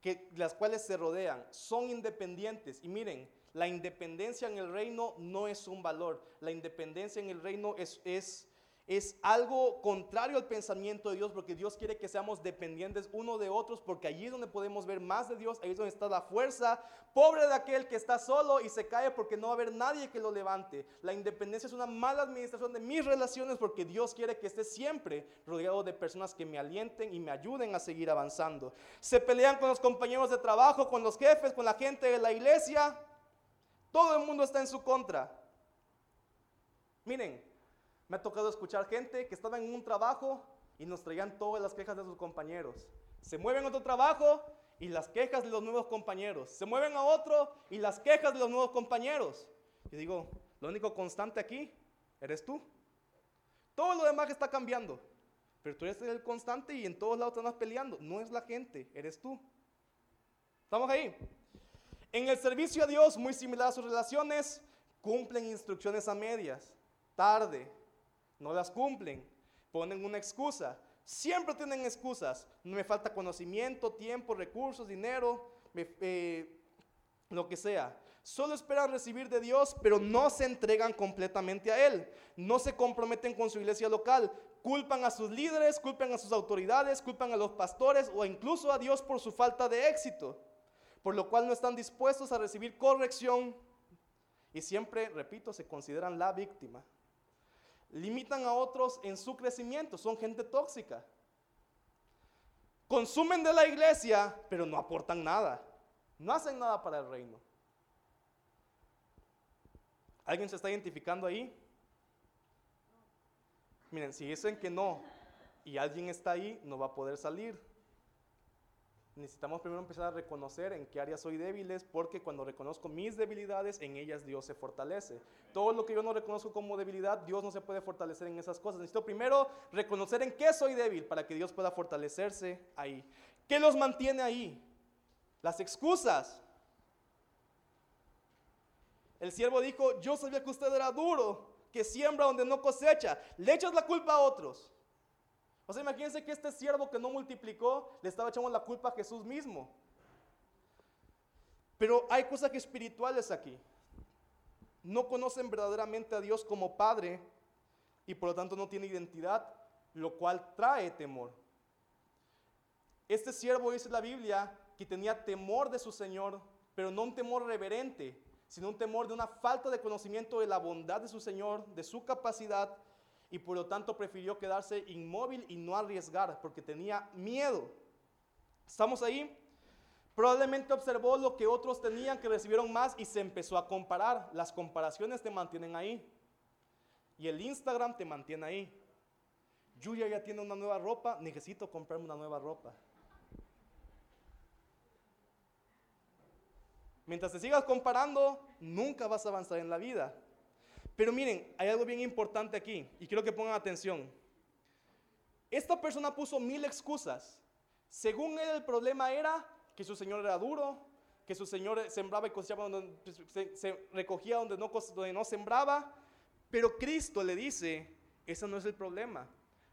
que las cuales se rodean. Son independientes. Y miren, la independencia en el reino no es un valor. La independencia en el reino es, es es algo contrario al pensamiento de Dios, porque Dios quiere que seamos dependientes uno de otros, porque allí es donde podemos ver más de Dios, ahí es donde está la fuerza. Pobre de aquel que está solo y se cae porque no va a haber nadie que lo levante. La independencia es una mala administración de mis relaciones, porque Dios quiere que esté siempre rodeado de personas que me alienten y me ayuden a seguir avanzando. Se pelean con los compañeros de trabajo, con los jefes, con la gente de la iglesia. Todo el mundo está en su contra. Miren, me ha tocado escuchar gente que estaba en un trabajo y nos traían todas las quejas de sus compañeros. Se mueven a otro trabajo y las quejas de los nuevos compañeros. Se mueven a otro y las quejas de los nuevos compañeros. Y digo, lo único constante aquí eres tú. Todo lo demás está cambiando. Pero tú eres el constante y en todos lados estás peleando. No es la gente, eres tú. ¿Estamos ahí? En el servicio a Dios, muy similar a sus relaciones, cumplen instrucciones a medias, tarde, no las cumplen, ponen una excusa, Siempre tienen excusas. Me falta conocimiento, tiempo, recursos, dinero, eh, lo que sea. Solo esperan recibir de Dios, pero no se entregan completamente a Él. No se comprometen con su iglesia local. Culpan a sus líderes, culpan a sus autoridades, culpan a los pastores o incluso a Dios por su falta de éxito. Por lo cual no están dispuestos a recibir corrección y siempre, repito, se consideran la víctima. Limitan a otros en su crecimiento, son gente tóxica. Consumen de la iglesia, pero no aportan nada. No hacen nada para el reino. ¿Alguien se está identificando ahí? Miren, si dicen que no y alguien está ahí, no va a poder salir. Necesitamos primero empezar a reconocer en qué áreas soy débiles, porque cuando reconozco mis debilidades, en ellas Dios se fortalece. Todo lo que yo no reconozco como debilidad, Dios no se puede fortalecer en esas cosas. Necesito primero reconocer en qué soy débil para que Dios pueda fortalecerse ahí. ¿Qué los mantiene ahí? Las excusas. El siervo dijo, yo sabía que usted era duro, que siembra donde no cosecha. Le echas la culpa a otros. O sea, imagínense que este siervo que no multiplicó, le estaba echando la culpa a Jesús mismo. Pero hay cosas espirituales aquí. No conocen verdaderamente a Dios como Padre y por lo tanto no tiene identidad, lo cual trae temor. Este siervo dice la Biblia que tenía temor de su Señor, pero no un temor reverente, sino un temor de una falta de conocimiento de la bondad de su Señor, de su capacidad, y por lo tanto prefirió quedarse inmóvil y no arriesgar, porque tenía miedo. ¿Estamos ahí? Probablemente observó lo que otros tenían que recibieron más y se empezó a comparar. Las comparaciones te mantienen ahí. Y el Instagram te mantiene ahí. Julia ya tiene una nueva ropa, necesito comprarme una nueva ropa. Mientras te sigas comparando, nunca vas a avanzar en la vida. Pero miren, hay algo bien importante aquí y quiero que pongan atención. Esta persona puso mil excusas. Según él, el problema era que su señor era duro, que su señor sembraba y cosechaba donde se, recogía donde no, donde no sembraba. Pero Cristo le dice, ese no es el problema.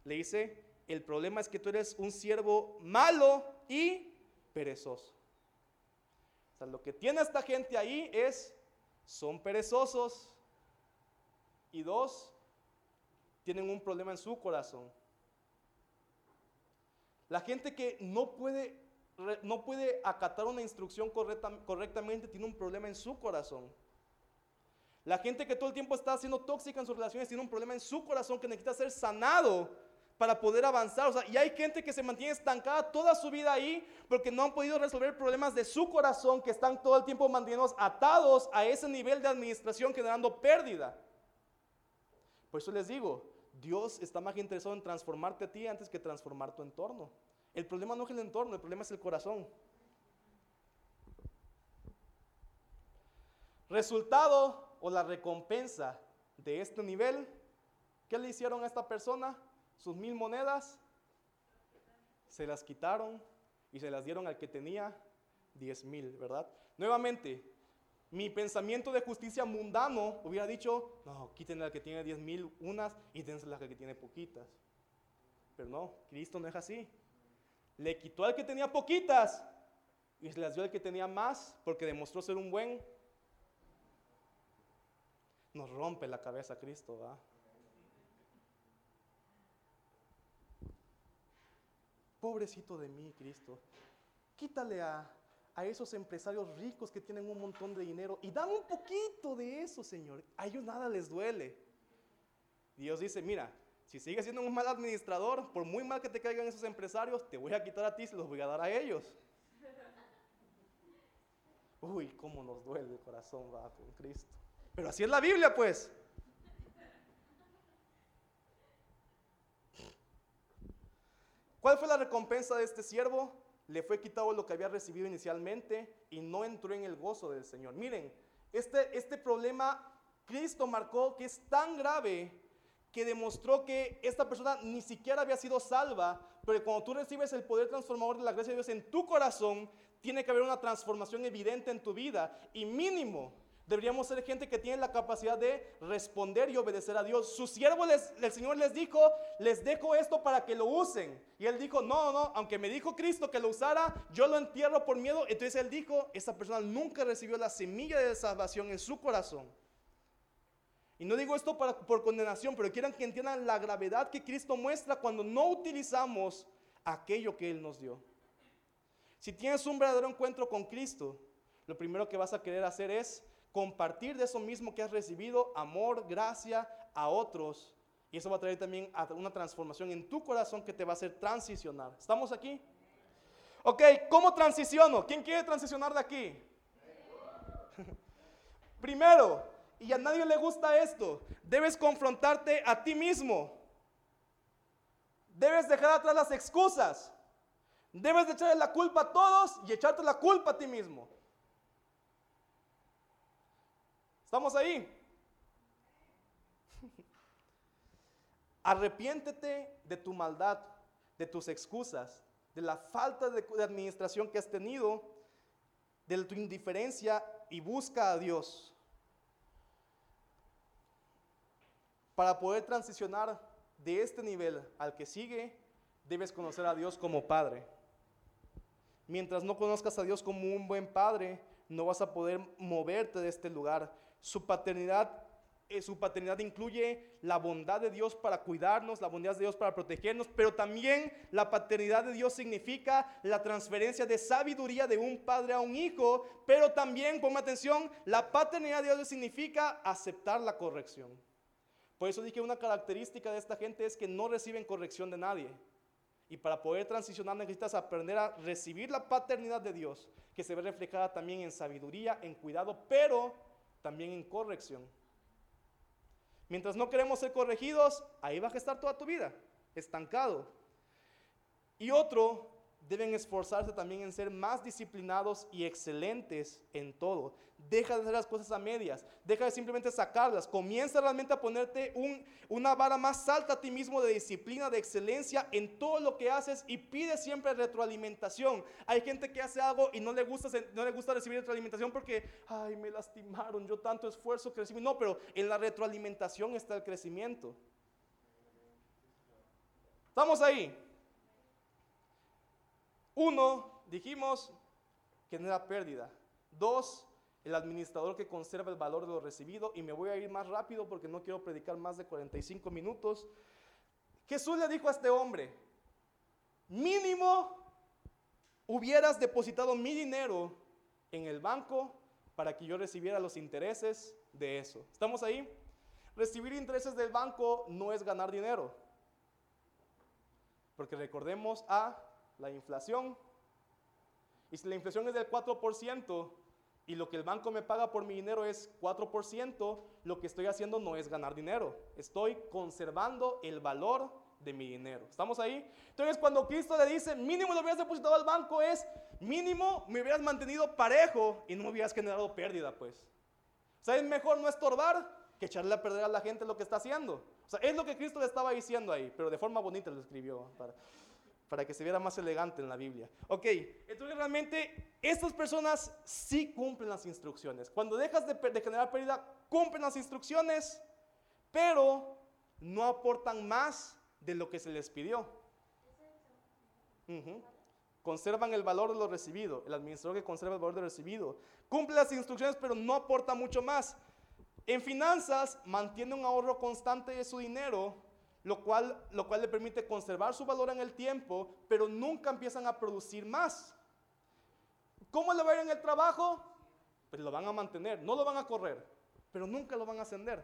Le dice, el problema es que tú eres un siervo malo y perezoso. O sea, lo que tiene esta gente ahí es, son perezosos. Y dos, tienen un problema en su corazón. La gente que no puede, no puede acatar una instrucción correctamente tiene un problema en su corazón. La gente que todo el tiempo está siendo tóxica en sus relaciones tiene un problema en su corazón que necesita ser sanado para poder avanzar. O sea, y hay gente que se mantiene estancada toda su vida ahí porque no han podido resolver problemas de su corazón que están todo el tiempo mantenidos atados a ese nivel de administración generando pérdida. Por eso les digo, Dios está más interesado en transformarte a ti antes que transformar tu entorno. El problema no es el entorno, el problema es el corazón. Resultado o la recompensa de este nivel, ¿qué le hicieron a esta persona? sus mil monedas, se las quitaron y se las dieron al que tenía diez mil, ¿verdad? Nuevamente, mi pensamiento de justicia mundano hubiera dicho, no, quítenle al que tiene diez mil unas y dense al que tiene poquitas. Pero no, Cristo no es así. Le quitó al que tenía poquitas y se las dio al que tenía más porque demostró ser un buen. Nos rompe la cabeza Cristo, ¿verdad? Pobrecito de mí, Cristo. Quítale a, esos empresarios ricos que tienen un montón de dinero y dan un poquito de eso, Señor. A ellos nada les duele. Dios dice, mira, si sigues siendo un mal administrador, por muy mal que te caigan esos empresarios, te voy a quitar a ti y se los voy a dar a ellos. Uy, cómo nos duele el corazón, va, con Cristo. Pero así es la Biblia, pues. ¿Cuál fue la recompensa de este siervo? Le fue quitado lo que había recibido inicialmente y no entró en el gozo del Señor. Miren, este, este problema Cristo marcó que es tan grave que demostró que esta persona ni siquiera había sido salva, pero cuando tú recibes el poder transformador de la gracia de Dios en tu corazón, tiene que haber una transformación evidente en tu vida y mínimo Deberíamos ser gente que tiene la capacidad de responder y obedecer a Dios. Sus siervos, el Señor les dijo, les dejo esto para que lo usen. Y él dijo, no, no, aunque me dijo Cristo que lo usara, yo lo entierro por miedo. Entonces él dijo, esa persona nunca recibió la semilla de salvación en su corazón. Y no digo esto para, por condenación, pero quieran que entiendan la gravedad que Cristo muestra cuando no utilizamos aquello que Él nos dio. Si tienes un verdadero encuentro con Cristo, lo primero que vas a querer hacer es compartir de eso mismo que has recibido, amor, gracia a otros. Y eso va a traer también una transformación en tu corazón que te va a hacer transicionar. ¿Estamos aquí? Ok, ¿cómo transiciono? ¿Quién quiere transicionar de aquí? Primero, y a nadie le gusta esto, debes confrontarte a ti mismo. Debes dejar atrás las excusas. Debes de echarle la culpa a todos y echarte la culpa a ti mismo. ¿Estamos ahí? Arrepiéntete de tu maldad, de tus excusas, de la falta de, administración que has tenido, de tu indiferencia y busca a Dios. Para poder transicionar de este nivel al que sigue, debes conocer a Dios como Padre. Mientras no conozcas a Dios como un buen Padre, no vas a poder moverte de este lugar. Su paternidad, eh, su paternidad incluye la bondad de Dios para cuidarnos, la bondad de Dios para protegernos, pero también la paternidad de Dios significa la transferencia de sabiduría de un padre a un hijo, pero también, ponme atención, la paternidad de Dios significa aceptar la corrección. Por eso dije una característica de esta gente es que no reciben corrección de nadie. Y para poder transicionar necesitas aprender a recibir la paternidad de Dios, que se ve reflejada también en sabiduría, en cuidado, pero también en corrección. Mientras no queremos ser corregidos, ahí vas a estar toda tu vida, estancado. Y otro deben esforzarse también en ser más disciplinados y excelentes en todo. Deja de hacer las cosas a medias, deja de simplemente sacarlas, comienza realmente a ponerte una vara más alta a ti mismo de disciplina, de excelencia en todo lo que haces y pide siempre retroalimentación. Hay gente que hace algo y no le gusta, no le gusta recibir retroalimentación porque, ay, me lastimaron, yo tanto esfuerzo que recibí. No, pero en la retroalimentación está el crecimiento. ¿Estamos ahí? Uno, dijimos, genera pérdida. Dos, el administrador que conserva el valor de lo recibido. Y me voy a ir más rápido porque no quiero predicar más de 45 minutos. Jesús le dijo a este hombre, mínimo hubieras depositado mi dinero en el banco para que yo recibiera los intereses de eso. ¿Estamos ahí? Recibir intereses del banco no es ganar dinero. Porque recordemos a la inflación. Y si la inflación es del 4% y lo que el banco me paga por mi dinero es 4%, lo que estoy haciendo no es ganar dinero. Estoy conservando el valor de mi dinero. ¿Estamos ahí? Entonces cuando Cristo le dice, mínimo lo hubieras depositado al banco es, mínimo me hubieras mantenido parejo y no me hubieras generado pérdida, pues. O sea, es mejor no estorbar que echarle a perder a la gente lo que está haciendo. O sea, es lo que Cristo le estaba diciendo ahí, pero de forma bonita lo escribió. Para para que se viera más elegante en la Biblia. Ok, entonces realmente estas personas sí cumplen las instrucciones. Cuando dejas de, generar pérdida, cumplen las instrucciones, pero no aportan más de lo que se les pidió. Conservan el valor de lo recibido. El administrador que conserva el valor de lo recibido. Cumple las instrucciones, pero no aporta mucho más. En finanzas, mantiene un ahorro constante de su dinero lo cual, lo cual le permite conservar su valor en el tiempo, pero nunca empiezan a producir más. ¿Cómo le va a ir en el trabajo? Pues lo van a mantener, no lo van a correr, pero nunca lo van a ascender.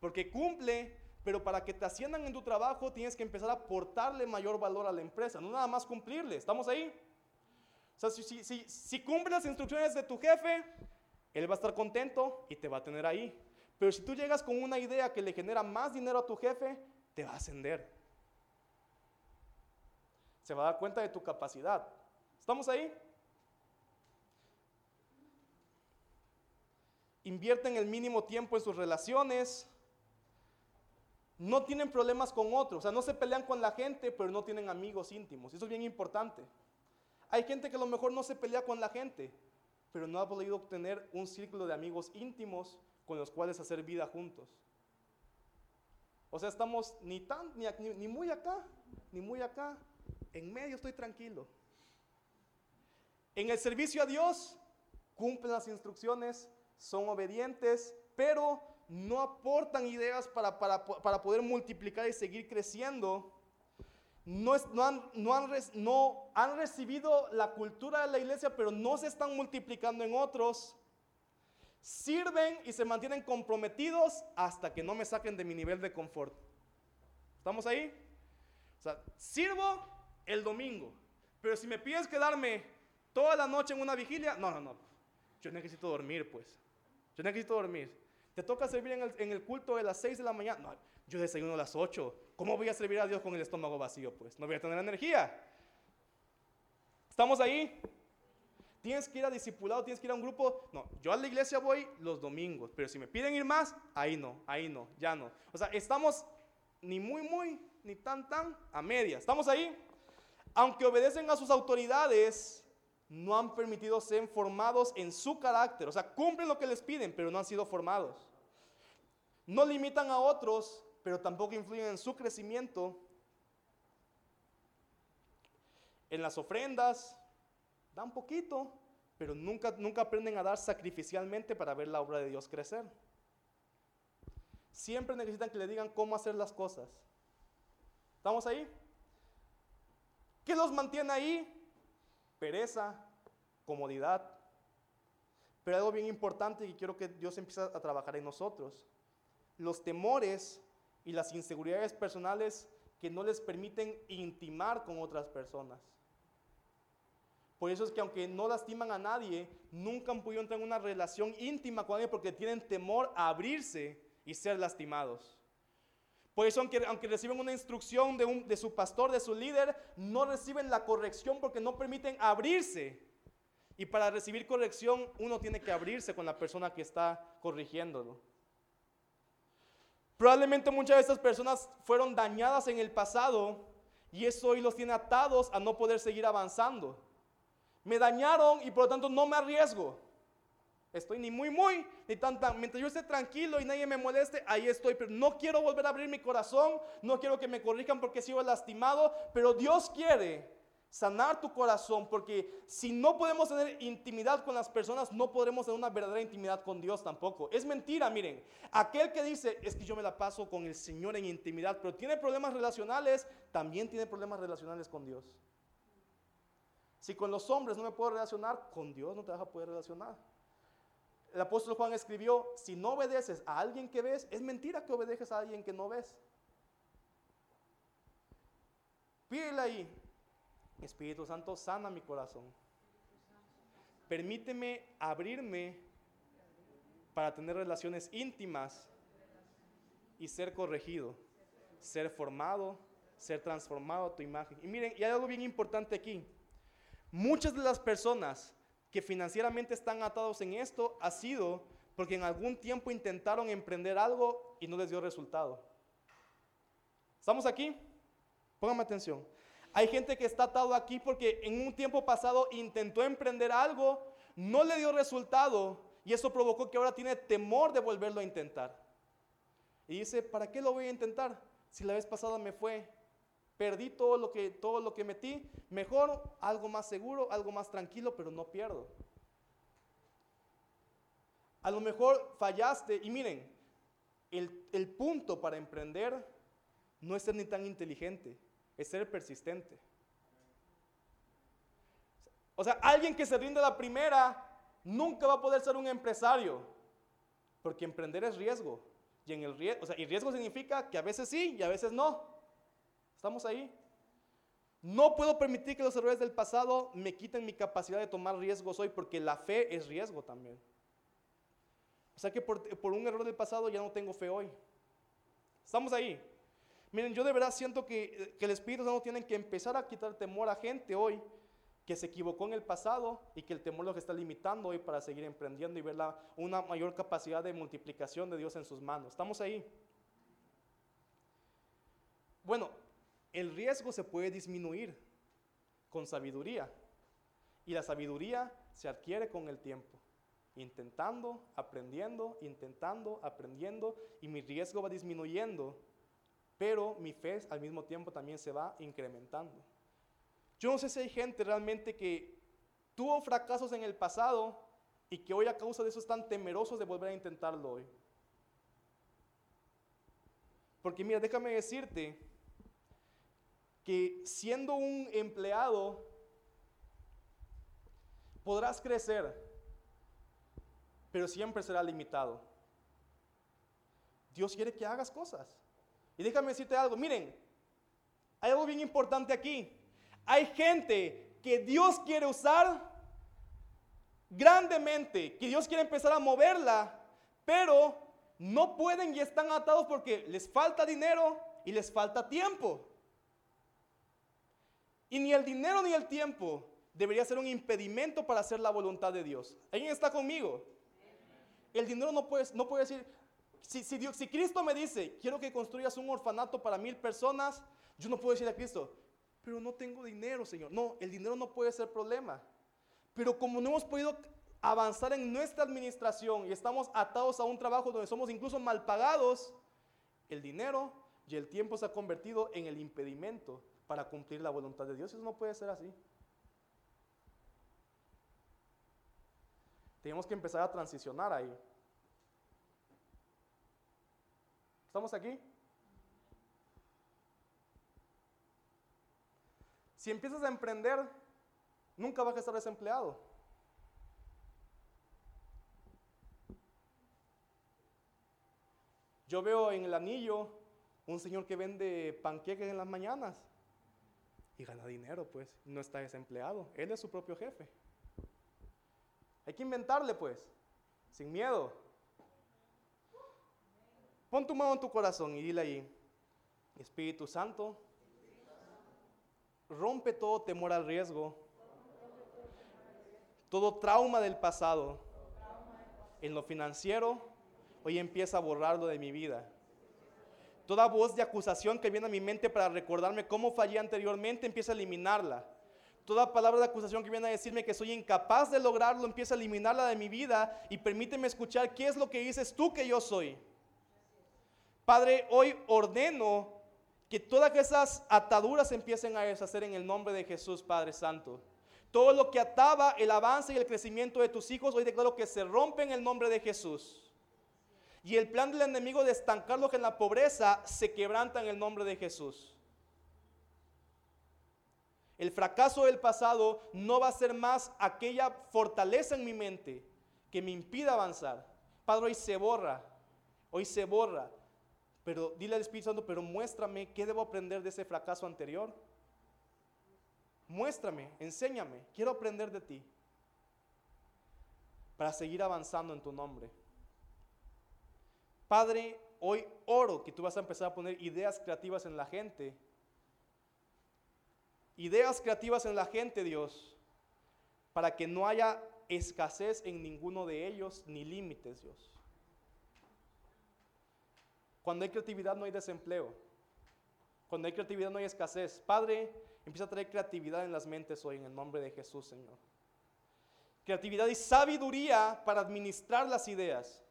Porque cumple, pero para que te asciendan en tu trabajo tienes que empezar a aportarle mayor valor a la empresa, no nada más cumplirle. ¿Estamos ahí? O sea, si, si, si cumple las instrucciones de tu jefe, él va a estar contento y te va a tener ahí. Pero si tú llegas con una idea que le genera más dinero a tu jefe, te va a ascender. Se va a dar cuenta de tu capacidad. ¿Estamos ahí? Invierten el mínimo tiempo en sus relaciones. No tienen problemas con otros. O sea, no se pelean con la gente, pero no tienen amigos íntimos. Eso es bien importante. Hay gente que a lo mejor no se pelea con la gente, pero no ha podido obtener un círculo de amigos íntimos con los cuales hacer vida juntos. O sea, estamos ni, tan, ni, ni muy acá, ni muy acá. En medio estoy tranquilo. En el servicio a Dios, cumplen las instrucciones, son obedientes, pero no aportan ideas para, para, para poder multiplicar y seguir creciendo. No, no, han, no, han, no han recibido la cultura de la iglesia, pero no se están multiplicando en otros. Sirven y se mantienen comprometidos hasta que no me saquen de mi nivel de confort. ¿Estamos ahí? O sea, sirvo el domingo, pero si me pides quedarme toda la noche en una vigilia, no, no, no. Yo necesito dormir, pues. Yo necesito dormir. Te toca servir en el, culto de las 6 de la mañana. No, yo desayuno a las 8. ¿Cómo voy a servir a Dios con el estómago vacío? Pues no voy a tener energía. ¿Estamos ahí? Tienes que ir a discipulado, tienes que ir a un grupo. No, yo a la iglesia voy los domingos, pero si me piden ir más, ahí no, ahí no, ya no. O sea, estamos ni muy, muy, ni tan, tan a media. ¿Estamos ahí? Aunque obedecen a sus autoridades, no han permitido ser formados en su carácter. O sea, cumplen lo que les piden, pero no han sido formados. No limitan a otros, pero tampoco influyen en su crecimiento. En las ofrendas, dan poquito, pero nunca, nunca aprenden a dar sacrificialmente para ver la obra de Dios crecer. Siempre necesitan que le digan cómo hacer las cosas. ¿Estamos ahí? ¿Qué los mantiene ahí? pereza, comodidad. Pero algo bien importante y quiero que Dios empiece a trabajar en nosotros. Los temores y las inseguridades personales que no les permiten intimar con otras personas. Por eso es que aunque no lastiman a nadie, nunca han podido entrar en una relación íntima con alguien porque tienen temor a abrirse y ser lastimados. Por eso, aunque, aunque reciben una instrucción de, un, de su pastor, de su líder, no reciben la corrección porque no permiten abrirse. Y para recibir corrección, uno tiene que abrirse con la persona que está corrigiéndolo. Probablemente muchas de estas personas fueron dañadas en el pasado y eso hoy los tiene atados a no poder seguir avanzando. Me dañaron y por lo tanto no me arriesgo. Estoy ni muy, muy, ni tan, tan. Mientras yo esté tranquilo y nadie me moleste, ahí estoy. Pero no quiero volver a abrir mi corazón. No quiero que me corrijan porque sigo lastimado. Pero Dios quiere sanar tu corazón. Porque si no podemos tener intimidad con las personas, no podremos tener una verdadera intimidad con Dios tampoco. Es mentira, miren. Aquel que dice, es que yo me la paso con el Señor en intimidad, pero tiene problemas relacionales, también tiene problemas relacionales con Dios. Si con los hombres no me puedo relacionar, con Dios no te vas a poder relacionar el apóstol Juan escribió, si no obedeces a alguien que ves, es mentira que obedeces a alguien que no ves. Pídele ahí, Espíritu Santo, sana mi corazón. Permíteme abrirme para tener relaciones íntimas y ser corregido, ser formado, ser transformado a tu imagen. Y miren, y hay algo bien importante aquí. Muchas de las personas que financieramente están atados en esto ha sido porque en algún tiempo intentaron emprender algo y no les dio resultado. ¿Estamos aquí? Pónganme atención. Hay gente que está atado aquí porque en un tiempo pasado intentó emprender algo, no le dio resultado y eso provocó que ahora tiene temor de volverlo a intentar. Y dice, ¿para qué lo voy a intentar? Si la vez pasada me fue Perdí todo lo que, todo lo que metí. Mejor algo más seguro, algo más tranquilo, pero no pierdo. A lo mejor fallaste. Y miren, el, el punto para emprender no es ser ni tan inteligente, es ser persistente. O sea, alguien que se rinde a la primera nunca va a poder ser un empresario, porque emprender es riesgo. Y, en el o sea, y riesgo significa que a veces sí y a veces no. ¿Estamos ahí? No puedo permitir que los errores del pasado me quiten mi capacidad de tomar riesgos hoy porque la fe es riesgo también. O sea que por, un error del pasado ya no tengo fe hoy. ¿Estamos ahí? Miren, yo de verdad siento que, que el Espíritu Santo tiene que empezar a quitar temor a gente hoy que se equivocó en el pasado y que el temor lo que está limitando hoy para seguir emprendiendo y ver una mayor capacidad de multiplicación de Dios en sus manos. ¿Estamos ahí? Bueno, el riesgo se puede disminuir con sabiduría. Y la sabiduría se adquiere con el tiempo. Intentando, aprendiendo, intentando, aprendiendo. Y mi riesgo va disminuyendo. Pero mi fe al mismo tiempo también se va incrementando. Yo no sé si hay gente realmente que tuvo fracasos en el pasado y que hoy a causa de eso están temerosos de volver a intentarlo hoy. Porque mira, déjame decirte que siendo un empleado podrás crecer, pero siempre será limitado. Dios quiere que hagas cosas. Y déjame decirte algo, miren, hay algo bien importante aquí. Hay gente que Dios quiere usar grandemente, que Dios quiere empezar a moverla, pero no pueden y están atados porque les falta dinero y les falta tiempo. Y ni el dinero ni el tiempo debería ser un impedimento para hacer la voluntad de Dios. ¿Alguien está conmigo? El dinero no puede, no puede decir, si, si, Dios, si Cristo me dice, quiero que construyas un orfanato para mil personas, yo no puedo decir a Cristo, pero no tengo dinero, Señor. No, el dinero no puede ser problema. Pero como no hemos podido avanzar en nuestra administración y estamos atados a un trabajo donde somos incluso mal pagados, el dinero y el tiempo se ha convertido en el impedimento para cumplir la voluntad de Dios. Eso no puede ser así. Tenemos que empezar a transicionar ahí. ¿Estamos aquí? Si empiezas a emprender, nunca vas a estar desempleado. Yo veo en el anillo un señor que vende panqueques en las mañanas y gana dinero, pues, no está desempleado, él es su propio jefe. Hay que inventarle, pues, sin miedo. Pon tu mano en tu corazón y dile ahí, Espíritu Santo, rompe todo temor al riesgo, todo trauma del pasado, en lo financiero, hoy empieza a borrarlo de mi vida. Toda voz de acusación que viene a mi mente para recordarme cómo fallé anteriormente, empieza a eliminarla. Toda palabra de acusación que viene a decirme que soy incapaz de lograrlo, empieza a eliminarla de mi vida y permíteme escuchar qué es lo que dices tú que yo soy. Padre, hoy ordeno que todas esas ataduras empiecen a deshacer en el nombre de Jesús, Padre Santo. Todo lo que ataba el avance y el crecimiento de tus hijos, hoy declaro que se rompe en el nombre de Jesús. Y el plan del enemigo de estancarlos en la pobreza se quebranta en el nombre de Jesús. El fracaso del pasado no va a ser más aquella fortaleza en mi mente que me impida avanzar. Padre, hoy se borra, hoy se borra. Pero dile al Espíritu Santo, pero muéstrame qué debo aprender de ese fracaso anterior. Muéstrame, enséñame, quiero aprender de ti para seguir avanzando en tu nombre. Padre, hoy oro que tú vas a empezar a poner ideas creativas en la gente. Ideas creativas en la gente, Dios, para que no haya escasez en ninguno de ellos ni límites, Dios. Cuando hay creatividad no hay desempleo. Cuando hay creatividad no hay escasez. Padre, empieza a traer creatividad en las mentes hoy en el nombre de Jesús, Señor. Creatividad y sabiduría para administrar las ideas.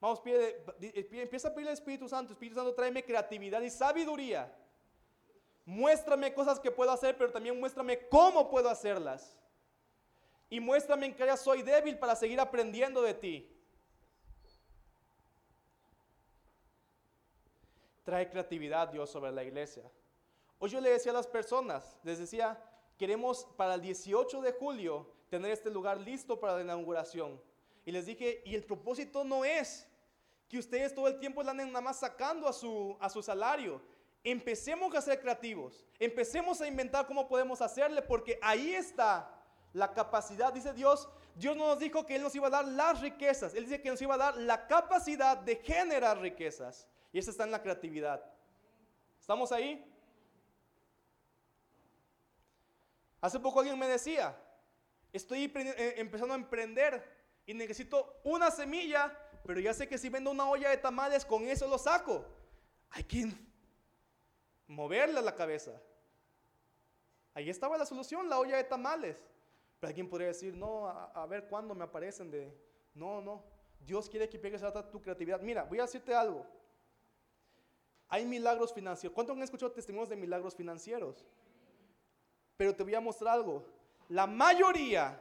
Vamos, pide, empieza a pedirle al Espíritu Santo. Espíritu Santo, tráeme creatividad y sabiduría. Muéstrame cosas que puedo hacer, pero también muéstrame cómo puedo hacerlas. Y muéstrame en ya soy débil para seguir aprendiendo de ti. Trae creatividad, Dios, sobre la iglesia. Hoy yo le decía a las personas, les decía, queremos para el 18 de julio tener este lugar listo para la inauguración. Y les dije, y el propósito no es que ustedes todo el tiempo la anden nada más sacando a su, a su salario. Empecemos a ser creativos, empecemos a inventar cómo podemos hacerle, porque ahí está la capacidad, dice Dios, Dios no nos dijo que Él nos iba a dar las riquezas, Él dice que nos iba a dar la capacidad de generar riquezas. Y eso está en la creatividad. ¿Estamos ahí? Hace poco alguien me decía, estoy eh, empezando a emprender y necesito una semilla pero ya sé que si vendo una olla de tamales, con eso lo saco. Hay que moverle la cabeza. Ahí estaba la solución, la olla de tamales. Pero alguien podría decir, no, a, ver cuándo me aparecen de... No, no. Dios quiere que pegues a tu creatividad. Mira, voy a decirte algo. Hay milagros financieros. ¿Cuántos han escuchado testimonios de milagros financieros? Pero te voy a mostrar algo. La mayoría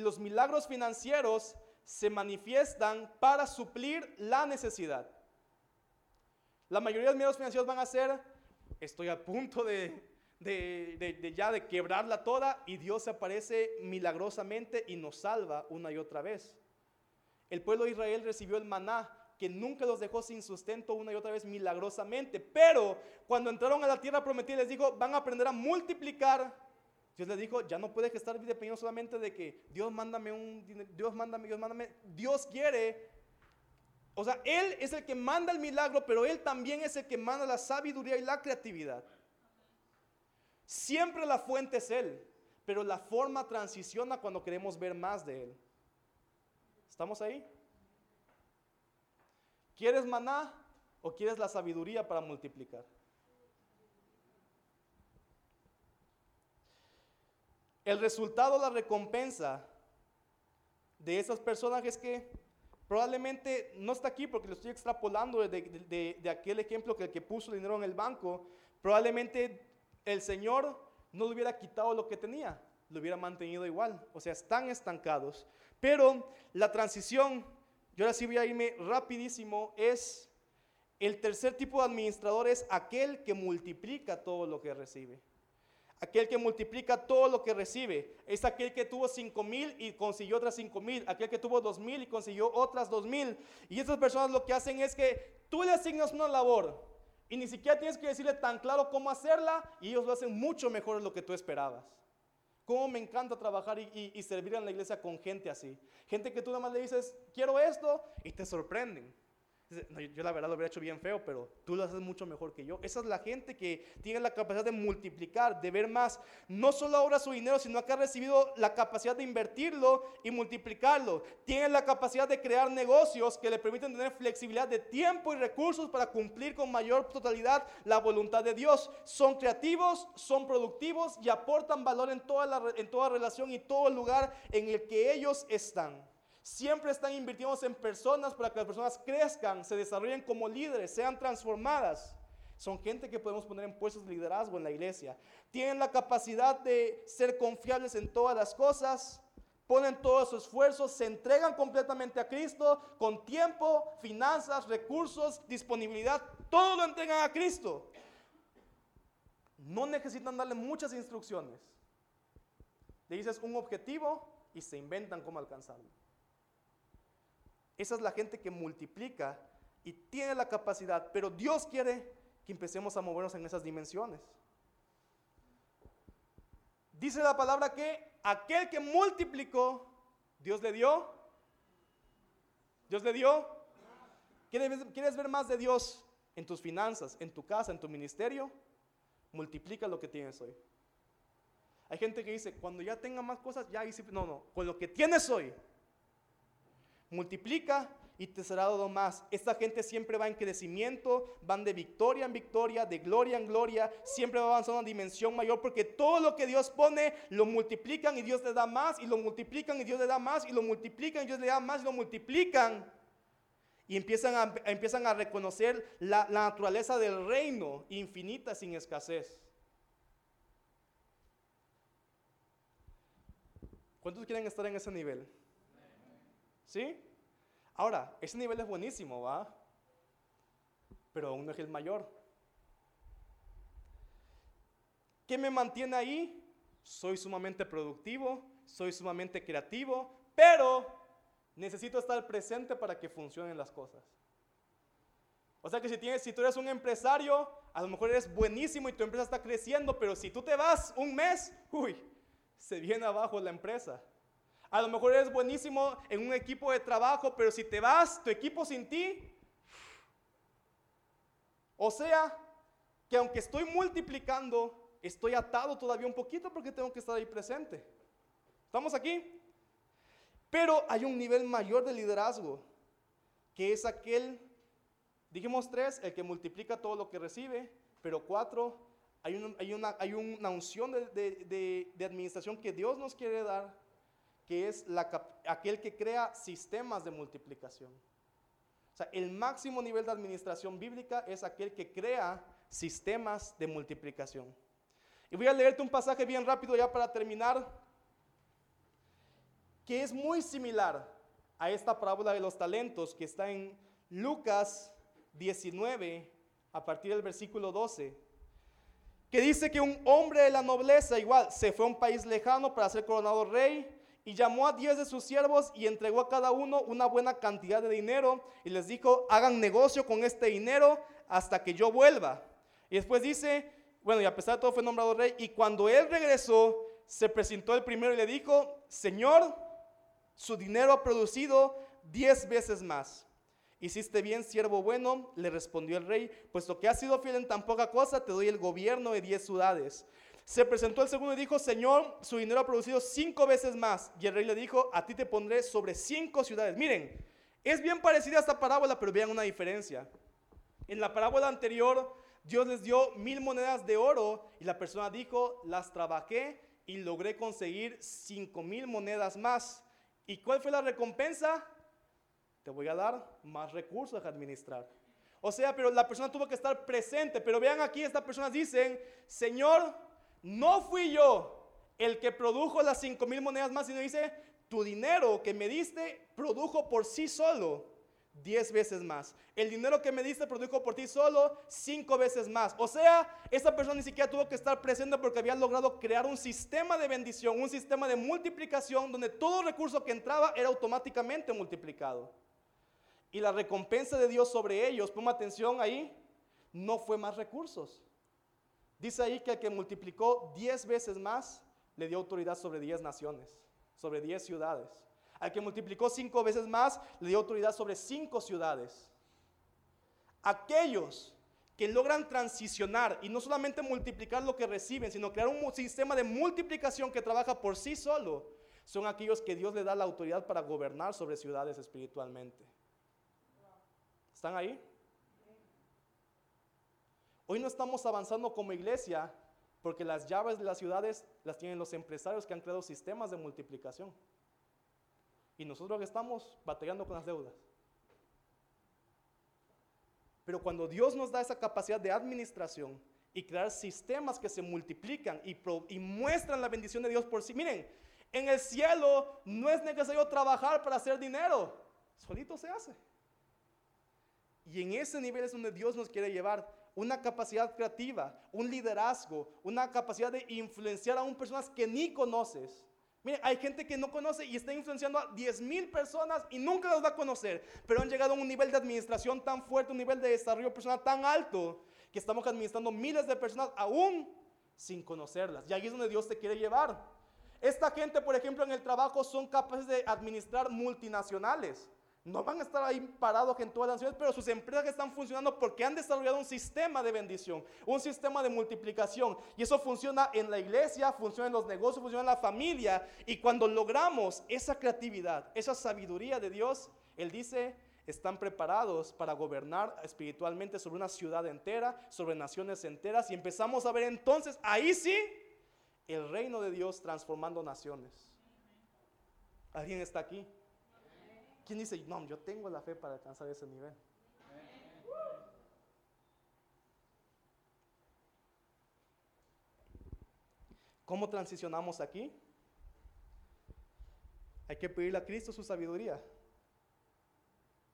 los milagros financieros se manifiestan para suplir la necesidad. La mayoría de los milagros financieros van a ser, estoy a punto de, de, ya de quebrarla toda y Dios aparece milagrosamente y nos salva una y otra vez. El pueblo de Israel recibió el maná que nunca los dejó sin sustento una y otra vez milagrosamente. Pero cuando entraron a la tierra prometida les dijo, van a aprender a multiplicar Dios le dijo, ya no puedes estar dependiendo solamente de que Dios mándame un Dios mándame, Dios mándame. Dios quiere, o sea, Él es el que manda el milagro, pero Él también es el que manda la sabiduría y la creatividad. Siempre la fuente es Él, pero la forma transiciona cuando queremos ver más de Él. ¿Estamos ahí? ¿Quieres maná o quieres la sabiduría para multiplicar? El resultado, la recompensa de esas personas es que probablemente no está aquí porque lo estoy extrapolando de, aquel ejemplo que el que puso el dinero en el banco, probablemente el Señor no le hubiera quitado lo que tenía, lo hubiera mantenido igual. O sea, están estancados. Pero la transición, yo ahora sí voy a irme rapidísimo, es el tercer tipo de administrador es aquel que multiplica todo lo que recibe. Aquel que multiplica todo lo que recibe. Es aquel que tuvo cinco mil y consiguió otras cinco mil. Aquel que tuvo dos mil y consiguió otras dos mil. Y estas personas lo que hacen es que tú le asignas una labor y ni siquiera tienes que decirle tan claro cómo hacerla y ellos lo hacen mucho mejor de lo que tú esperabas. Cómo me encanta trabajar y, y servir en la iglesia con gente así. Gente que tú nada más le dices, quiero esto y te sorprenden yo la verdad lo hubiera hecho bien feo, pero tú lo haces mucho mejor que yo. Esa es la gente que tiene la capacidad de multiplicar, de ver más. No solo ahora su dinero, sino que ha recibido la capacidad de invertirlo y multiplicarlo. Tiene la capacidad de crear negocios que le permiten tener flexibilidad de tiempo y recursos para cumplir con mayor totalidad la voluntad de Dios. Son creativos, son productivos y aportan valor en toda, la, en toda relación y todo lugar en el que ellos están. Siempre están invirtiendo en personas para que las personas crezcan, se desarrollen como líderes, sean transformadas. Son gente que podemos poner en puestos de liderazgo en la iglesia. Tienen la capacidad de ser confiables en todas las cosas. Ponen todos sus esfuerzos, se entregan completamente a Cristo con tiempo, finanzas, recursos, disponibilidad. Todo lo entregan a Cristo. No necesitan darle muchas instrucciones. Le dices un objetivo y se inventan cómo alcanzarlo. Esa es la gente que multiplica y tiene la capacidad, pero Dios quiere que empecemos a movernos en esas dimensiones. Dice la palabra que aquel que multiplicó, Dios le dio. Dios le dio. ¿Quieres, ver más de Dios en tus finanzas, en tu casa, en tu ministerio? Multiplica lo que tienes hoy. Hay gente que dice, cuando ya tenga más cosas, ya hice. No, no, con lo que tienes hoy, multiplica y te será dado más. Esta gente siempre va en crecimiento, van de victoria en victoria, de gloria en gloria, siempre va avanzando a una dimensión mayor porque todo lo que Dios pone lo multiplican y Dios le da más y lo multiplican y Dios le da más y lo multiplican y Dios le da más y lo multiplican. Y empiezan a, empiezan a reconocer la, la naturaleza del reino infinita sin escasez. ¿Cuántos quieren estar en ese nivel? ¿Sí? Ahora, ese nivel es buenísimo, ¿va? Pero aún es el mayor. ¿Qué me mantiene ahí? Soy sumamente productivo, soy sumamente creativo, pero necesito estar presente para que funcionen las cosas. O sea que si, tienes, si tú eres un empresario, a lo mejor eres buenísimo y tu empresa está creciendo, pero si tú te vas un mes, uy, se viene abajo la empresa. A lo mejor eres buenísimo en un equipo de trabajo, pero si te vas, tu equipo sin ti. O sea, que aunque estoy multiplicando, estoy atado todavía un poquito porque tengo que estar ahí presente. ¿Estamos aquí? Pero hay un nivel mayor de liderazgo, que es aquel, dijimos tres, el que multiplica todo lo que recibe, pero cuatro, hay una, unción de administración que Dios nos quiere dar que es aquel que crea sistemas de multiplicación. O sea, el máximo nivel de administración bíblica es aquel que crea sistemas de multiplicación. Y voy a leerte un pasaje bien rápido ya para terminar, que es muy similar a esta parábola de los talentos que está en Lucas 19, a partir del versículo 12, que dice que un hombre de la nobleza igual se fue a un país lejano para ser coronado rey y llamó a diez de sus siervos y entregó a cada uno una buena cantidad de dinero y les dijo, hagan negocio con este dinero hasta que yo vuelva. Y después dice, bueno, y a pesar de todo fue nombrado rey, y cuando él regresó, se presentó el primero y le dijo, Señor, su dinero ha producido diez veces más. Hiciste bien, siervo bueno, le respondió el rey, puesto que has sido fiel en tan poca cosa, te doy el gobierno de diez ciudades. Se presentó el segundo y dijo, Señor, su dinero ha producido cinco veces más. Y el rey le dijo, a ti te pondré sobre cinco ciudades. Miren, es bien parecida a esta parábola, pero vean una diferencia. En la parábola anterior, Dios les dio mil monedas de oro y la persona dijo, las trabajé y logré conseguir cinco mil monedas más. ¿Y cuál fue la recompensa? Te voy a dar más recursos a administrar. O sea, pero la persona tuvo que estar presente. Pero vean aquí, estas personas dicen, Señor, no fui yo el que produjo las cinco mil monedas más, sino dice, tu dinero que me diste produjo por sí solo diez veces más. El dinero que me diste produjo por ti solo cinco veces más. O sea, esa persona ni siquiera tuvo que estar presente porque había logrado crear un sistema de bendición, un sistema de multiplicación donde todo recurso que entraba era automáticamente multiplicado. Y la recompensa de Dios sobre ellos, ponga atención ahí, no fue más recursos. Dice ahí que el que multiplicó diez veces más le dio autoridad sobre diez naciones, sobre diez ciudades. Al que multiplicó cinco veces más, le dio autoridad sobre cinco ciudades. Aquellos que logran transicionar y no solamente multiplicar lo que reciben, sino crear un sistema de multiplicación que trabaja por sí solo, son aquellos que Dios le da la autoridad para gobernar sobre ciudades espiritualmente. ¿Están ahí? Hoy no estamos avanzando como iglesia porque las llaves de las ciudades las tienen los empresarios que han creado sistemas de multiplicación. Y nosotros estamos batallando con las deudas. Pero cuando Dios nos da esa capacidad de administración y crear sistemas que se multiplican y, y, muestran la bendición de Dios por sí, miren, en el cielo no es necesario trabajar para hacer dinero, solito se hace. Y en ese nivel es donde Dios nos quiere llevar una capacidad creativa, un liderazgo, una capacidad de influenciar a un personas que ni conoces Mire, hay gente que no conoce y está influenciando a 10 mil personas y nunca las va a conocer, pero han llegado a un nivel de administración tan fuerte, un nivel de desarrollo personal tan alto, que estamos administrando miles de personas aún sin conocerlas. Y ahí es donde Dios te quiere llevar. Esta gente, por ejemplo, en el trabajo son capaces de administrar multinacionales. No van a estar ahí parados en todas las ciudades, pero sus empresas están funcionando porque han desarrollado un sistema de bendición, un sistema de multiplicación. Y eso funciona en la iglesia, funciona en los negocios, funciona en la familia. Y cuando logramos esa creatividad, esa sabiduría de Dios, Él dice, están preparados para gobernar espiritualmente sobre una ciudad entera, sobre naciones enteras. Y empezamos a ver entonces, ahí sí, el reino de Dios transformando naciones. ¿Alguien está aquí? ¿Quién dice, no, yo tengo la fe para alcanzar ese nivel? ¿Cómo transicionamos aquí? Hay que pedirle a Cristo su sabiduría.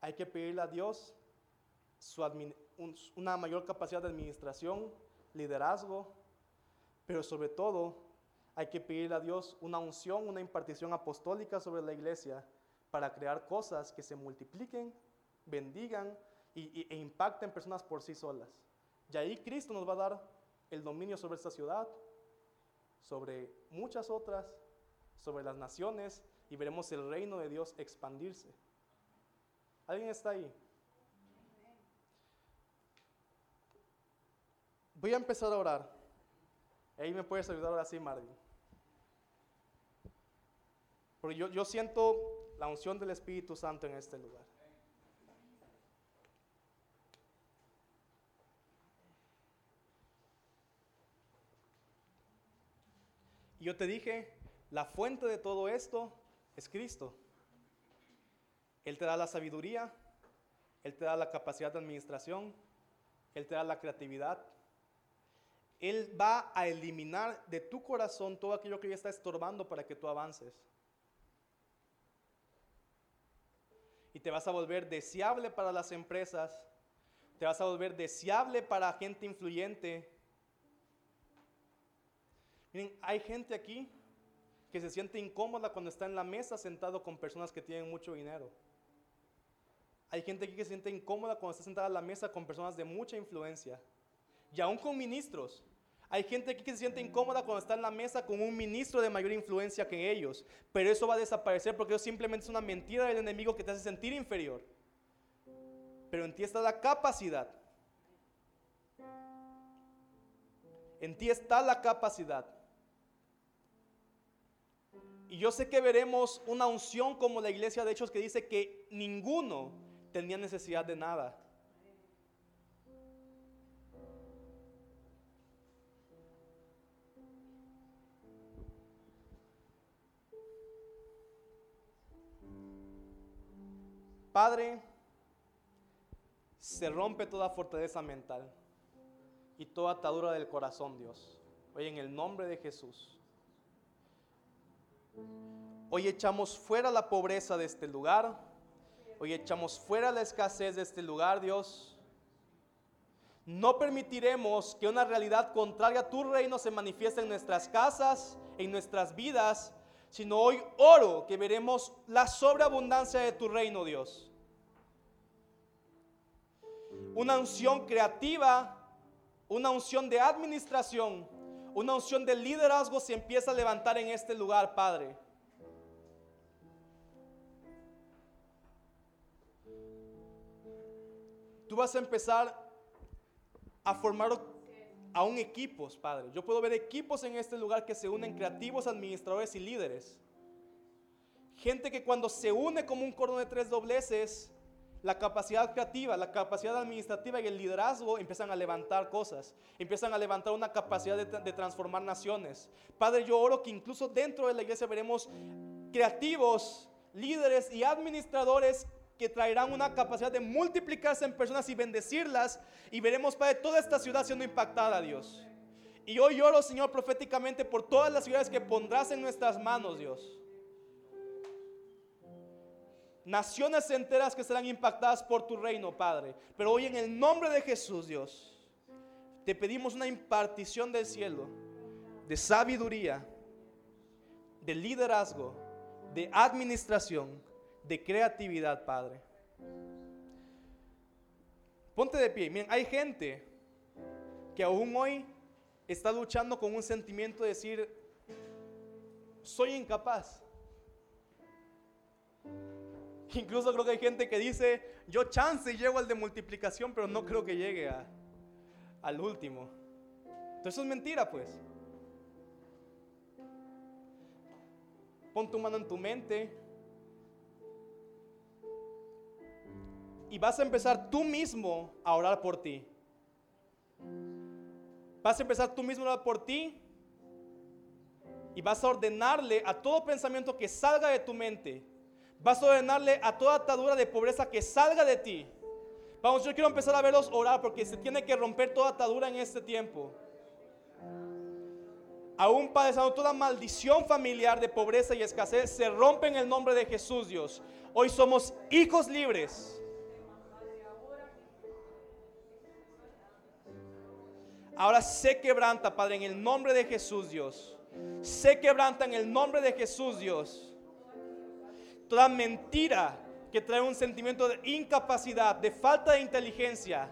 Hay que pedirle a Dios una mayor capacidad de administración, liderazgo, pero sobre todo hay que pedirle a Dios una unción, una impartición apostólica sobre la iglesia para crear cosas que se multipliquen, bendigan y, e impacten personas por sí solas. Y ahí Cristo nos va a dar el dominio sobre esta ciudad, sobre muchas otras, sobre las naciones y veremos el reino de Dios expandirse. ¿Alguien está ahí? Voy a empezar a orar. Ahí me puedes ayudar ahora sí, Marvin. Porque yo, yo siento la unción del Espíritu Santo en este lugar. Y yo te dije, la fuente de todo esto es Cristo. Él te da la sabiduría, Él te da la capacidad de administración, Él te da la creatividad. Él va a eliminar de tu corazón todo aquello que ya está estorbando para que tú avances. Y te vas a volver deseable para las empresas, te vas a volver deseable para gente influyente. Miren, hay gente aquí que se siente incómoda cuando está en la mesa sentado con personas que tienen mucho dinero. Hay gente aquí que se siente incómoda cuando está sentada a la mesa con personas de mucha influencia. Y aún con ministros. Hay gente aquí que se siente incómoda cuando está en la mesa con un ministro de mayor influencia que ellos. Pero eso va a desaparecer porque eso simplemente es una mentira del enemigo que te hace sentir inferior. Pero en ti está la capacidad. En ti está la capacidad y yo sé que veremos una unción como la iglesia de Hechos que dice que ninguno tenía necesidad de nada. Padre, se rompe toda fortaleza mental y toda atadura del corazón, Dios. Hoy en el nombre de Jesús. Hoy echamos fuera la pobreza de este lugar. Hoy echamos fuera la escasez de este lugar, Dios. No permitiremos que una realidad contraria a tu reino se manifieste en nuestras casas, en nuestras vidas, sino hoy oro que veremos la sobreabundancia de tu reino, Dios. Una unción creativa, una unción de administración, una unción de liderazgo se empieza a levantar en este lugar, Padre. Tú vas a empezar a formar aún equipos, Padre. Yo puedo ver equipos en este lugar que se unen creativos, administradores y líderes. Gente que cuando se une como un cordón de tres dobleces, la capacidad creativa, la capacidad administrativa y el liderazgo empiezan a levantar cosas, empiezan a levantar una capacidad de, transformar naciones. Padre, yo oro que incluso dentro de la iglesia veremos creativos, líderes y administradores que traerán una capacidad de multiplicarse en personas y bendecirlas y veremos, Padre, toda esta ciudad siendo impactada, Dios. Y hoy oro, Señor, proféticamente por todas las ciudades que pondrás en nuestras manos, Dios naciones enteras que serán impactadas por tu reino, Padre. Pero hoy en el nombre de Jesús, Dios, te pedimos una impartición del cielo, de sabiduría, de liderazgo, de administración, de creatividad, Padre. Ponte de pie. Miren, hay gente que aún hoy está luchando con un sentimiento de decir, soy incapaz. Incluso creo que hay gente que dice, yo chance llego al de multiplicación, pero no creo que llegue al último. Entonces eso es mentira, pues. Pon tu mano en tu mente. Y vas a empezar tú mismo a orar por ti. Vas a empezar tú mismo a orar por ti. Y vas a ordenarle a todo pensamiento que salga de tu mente Vas a ordenarle a toda atadura de pobreza que salga de ti. Vamos, yo quiero empezar a verlos orar porque se tiene que romper toda atadura en este tiempo. Aún padeciendo toda maldición familiar de pobreza y escasez, se rompe en el nombre de Jesús, Dios. Hoy somos hijos libres. Ahora se quebranta, Padre, en el nombre de Jesús, Dios. Se quebranta en el nombre de Jesús, Dios toda mentira que trae un sentimiento de incapacidad, de falta de inteligencia,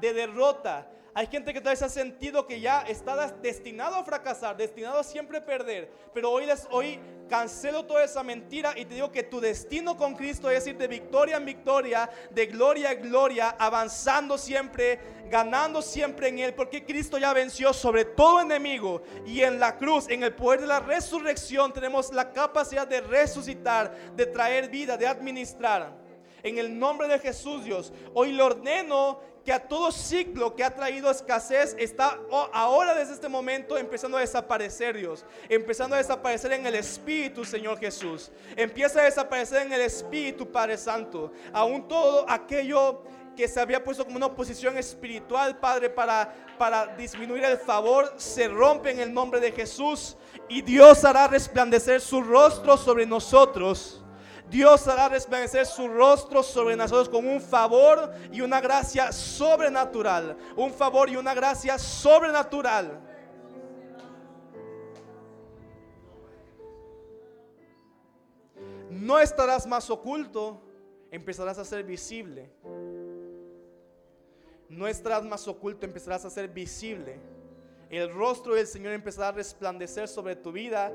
de derrota. Hay gente que trae ese sentido que ya está destinado a fracasar, destinado a siempre perder. Pero hoy les hoy cancelo toda esa mentira y te digo que tu destino con Cristo es ir de victoria en victoria, de gloria en gloria, avanzando siempre, ganando siempre en Él, porque Cristo ya venció sobre todo enemigo y en la cruz, en el poder de la resurrección, tenemos la capacidad de resucitar, de traer vida, de administrar. En el nombre de Jesús, Dios, hoy le ordeno que a todo ciclo que ha traído escasez está ahora desde este momento empezando a desaparecer, Dios. Empezando a desaparecer en el Espíritu, Señor Jesús. Empieza a desaparecer en el Espíritu, Padre Santo. Aún todo aquello que se había puesto como una oposición espiritual, Padre, para, para disminuir el favor, se rompe en el nombre de Jesús y Dios hará resplandecer su rostro sobre nosotros. Dios hará resplandecer su rostro sobre nosotros con un favor y una gracia sobrenatural. Un favor y una gracia sobrenatural. No estarás más oculto, empezarás a ser visible no estarás más oculto, empezarás a ser visible. El rostro del Señor empezará a resplandecer sobre tu vida.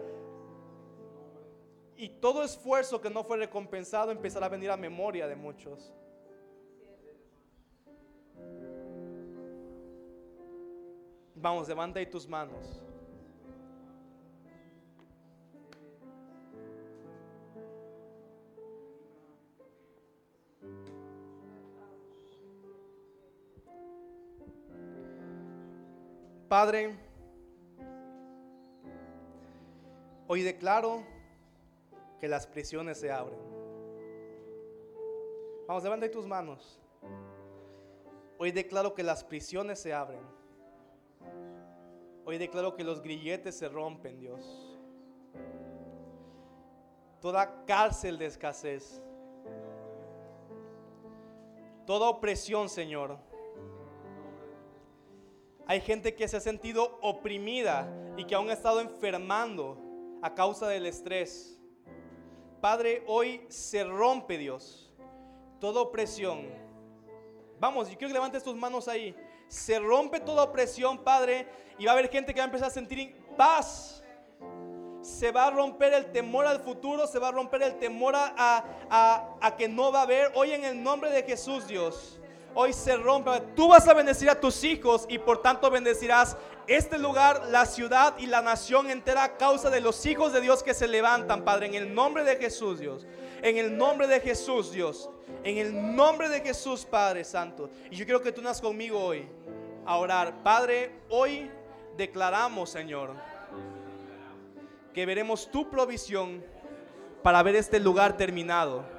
Y todo esfuerzo que no fue recompensado empezará a venir a memoria de muchos. Vamos, levanta ahí tus manos. Padre, hoy declaro que las prisiones se abren. Vamos, levanta tus manos. Hoy declaro que las prisiones se abren. Hoy declaro que los grilletes se rompen, Dios. Toda cárcel de escasez. Toda opresión, Señor hay gente que se ha sentido oprimida y que aún ha estado enfermando a causa del estrés. Padre, hoy se rompe Dios toda opresión. Vamos, yo quiero que levantes tus manos ahí. Se rompe toda opresión, Padre, y va a haber gente que va a empezar a sentir paz. Se va a romper el temor al futuro, se va a romper el temor a, a que no va a haber. Hoy en el nombre de Jesús, Dios hoy se rompe. Tú vas a bendecir a tus hijos y por tanto bendecirás este lugar, la ciudad y la nación entera a causa de los hijos de Dios que se levantan, Padre, en el nombre de Jesús, Dios. En el nombre de Jesús, Dios. En el nombre de Jesús, Padre Santo. Y yo quiero que tú nas conmigo hoy a orar. Padre, hoy declaramos, Señor, que veremos tu provisión para ver este lugar terminado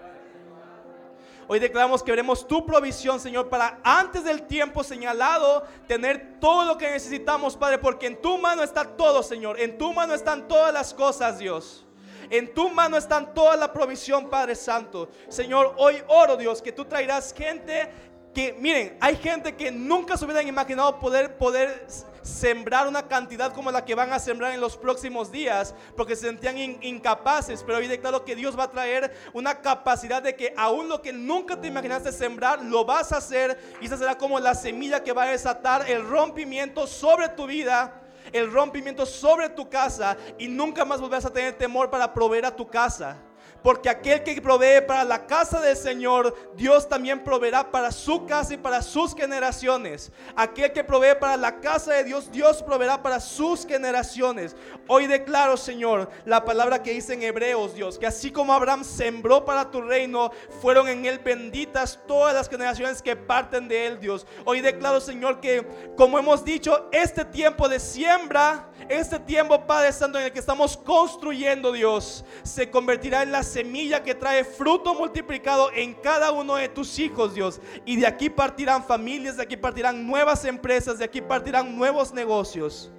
Hoy declaramos que veremos tu provisión, Señor, para antes del tiempo señalado tener todo lo que necesitamos, Padre, porque en tu mano está todo, Señor. En tu mano están todas las cosas, Dios. En tu mano están toda la provisión, Padre Santo. Señor, hoy oro, Dios, que tú traerás gente que, miren, hay gente que nunca se hubieran imaginado poder, poder sembrar una cantidad como la que van a sembrar en los próximos días, porque se sentían incapaces, pero hoy declaro que Dios va a traer una capacidad de que aún lo que nunca te imaginaste sembrar, lo vas a hacer, y esa será como la semilla que va a desatar el rompimiento sobre tu vida el rompimiento sobre tu casa. Y nunca más volverás a tener temor para proveer a tu casa. Porque aquel que provee para la casa del Señor, Dios también proveerá para su casa y para sus generaciones. Aquel que provee para la casa de Dios, Dios proveerá para sus generaciones. Hoy declaro, Señor, la palabra que dice en Hebreos, Dios, que así como Abraham sembró para tu reino, fueron en él benditas todas las generaciones que parten de él, Dios. Hoy declaro, Señor, que como hemos dicho, este tiempo de siembra, este tiempo, Padre Santo, en el que estamos construyendo, Dios, se convertirá en la semilla que trae fruto multiplicado en cada uno de tus hijos, Dios. Y de aquí partirán familias, de aquí partirán nuevas empresas, de aquí partirán nuevos negocios.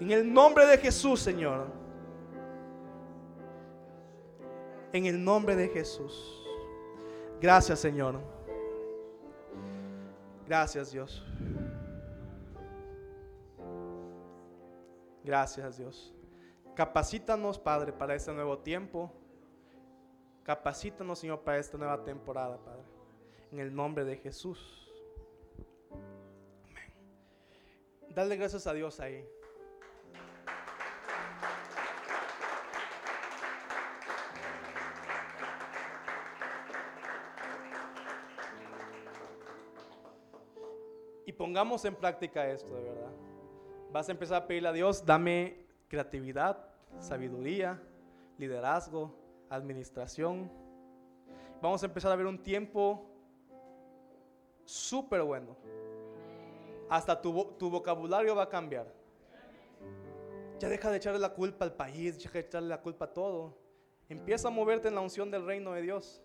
En el nombre de Jesús, Señor. En el nombre de Jesús. Gracias, Señor. Gracias, Dios. Gracias, Dios. Capacítanos, Padre, para este nuevo tiempo. Capacítanos, Señor, para esta nueva temporada, Padre. En el nombre de Jesús. Amén. Dale gracias a Dios ahí. Y pongamos en práctica esto, de verdad. Vas a empezar a pedirle a Dios, dame creatividad, sabiduría, liderazgo, administración. Vamos a empezar a ver un tiempo súper bueno. Hasta tu, tu vocabulario va a cambiar. Ya deja de echarle la culpa al país, deja de echarle la culpa a todo. Empieza a moverte en la unción del reino de Dios.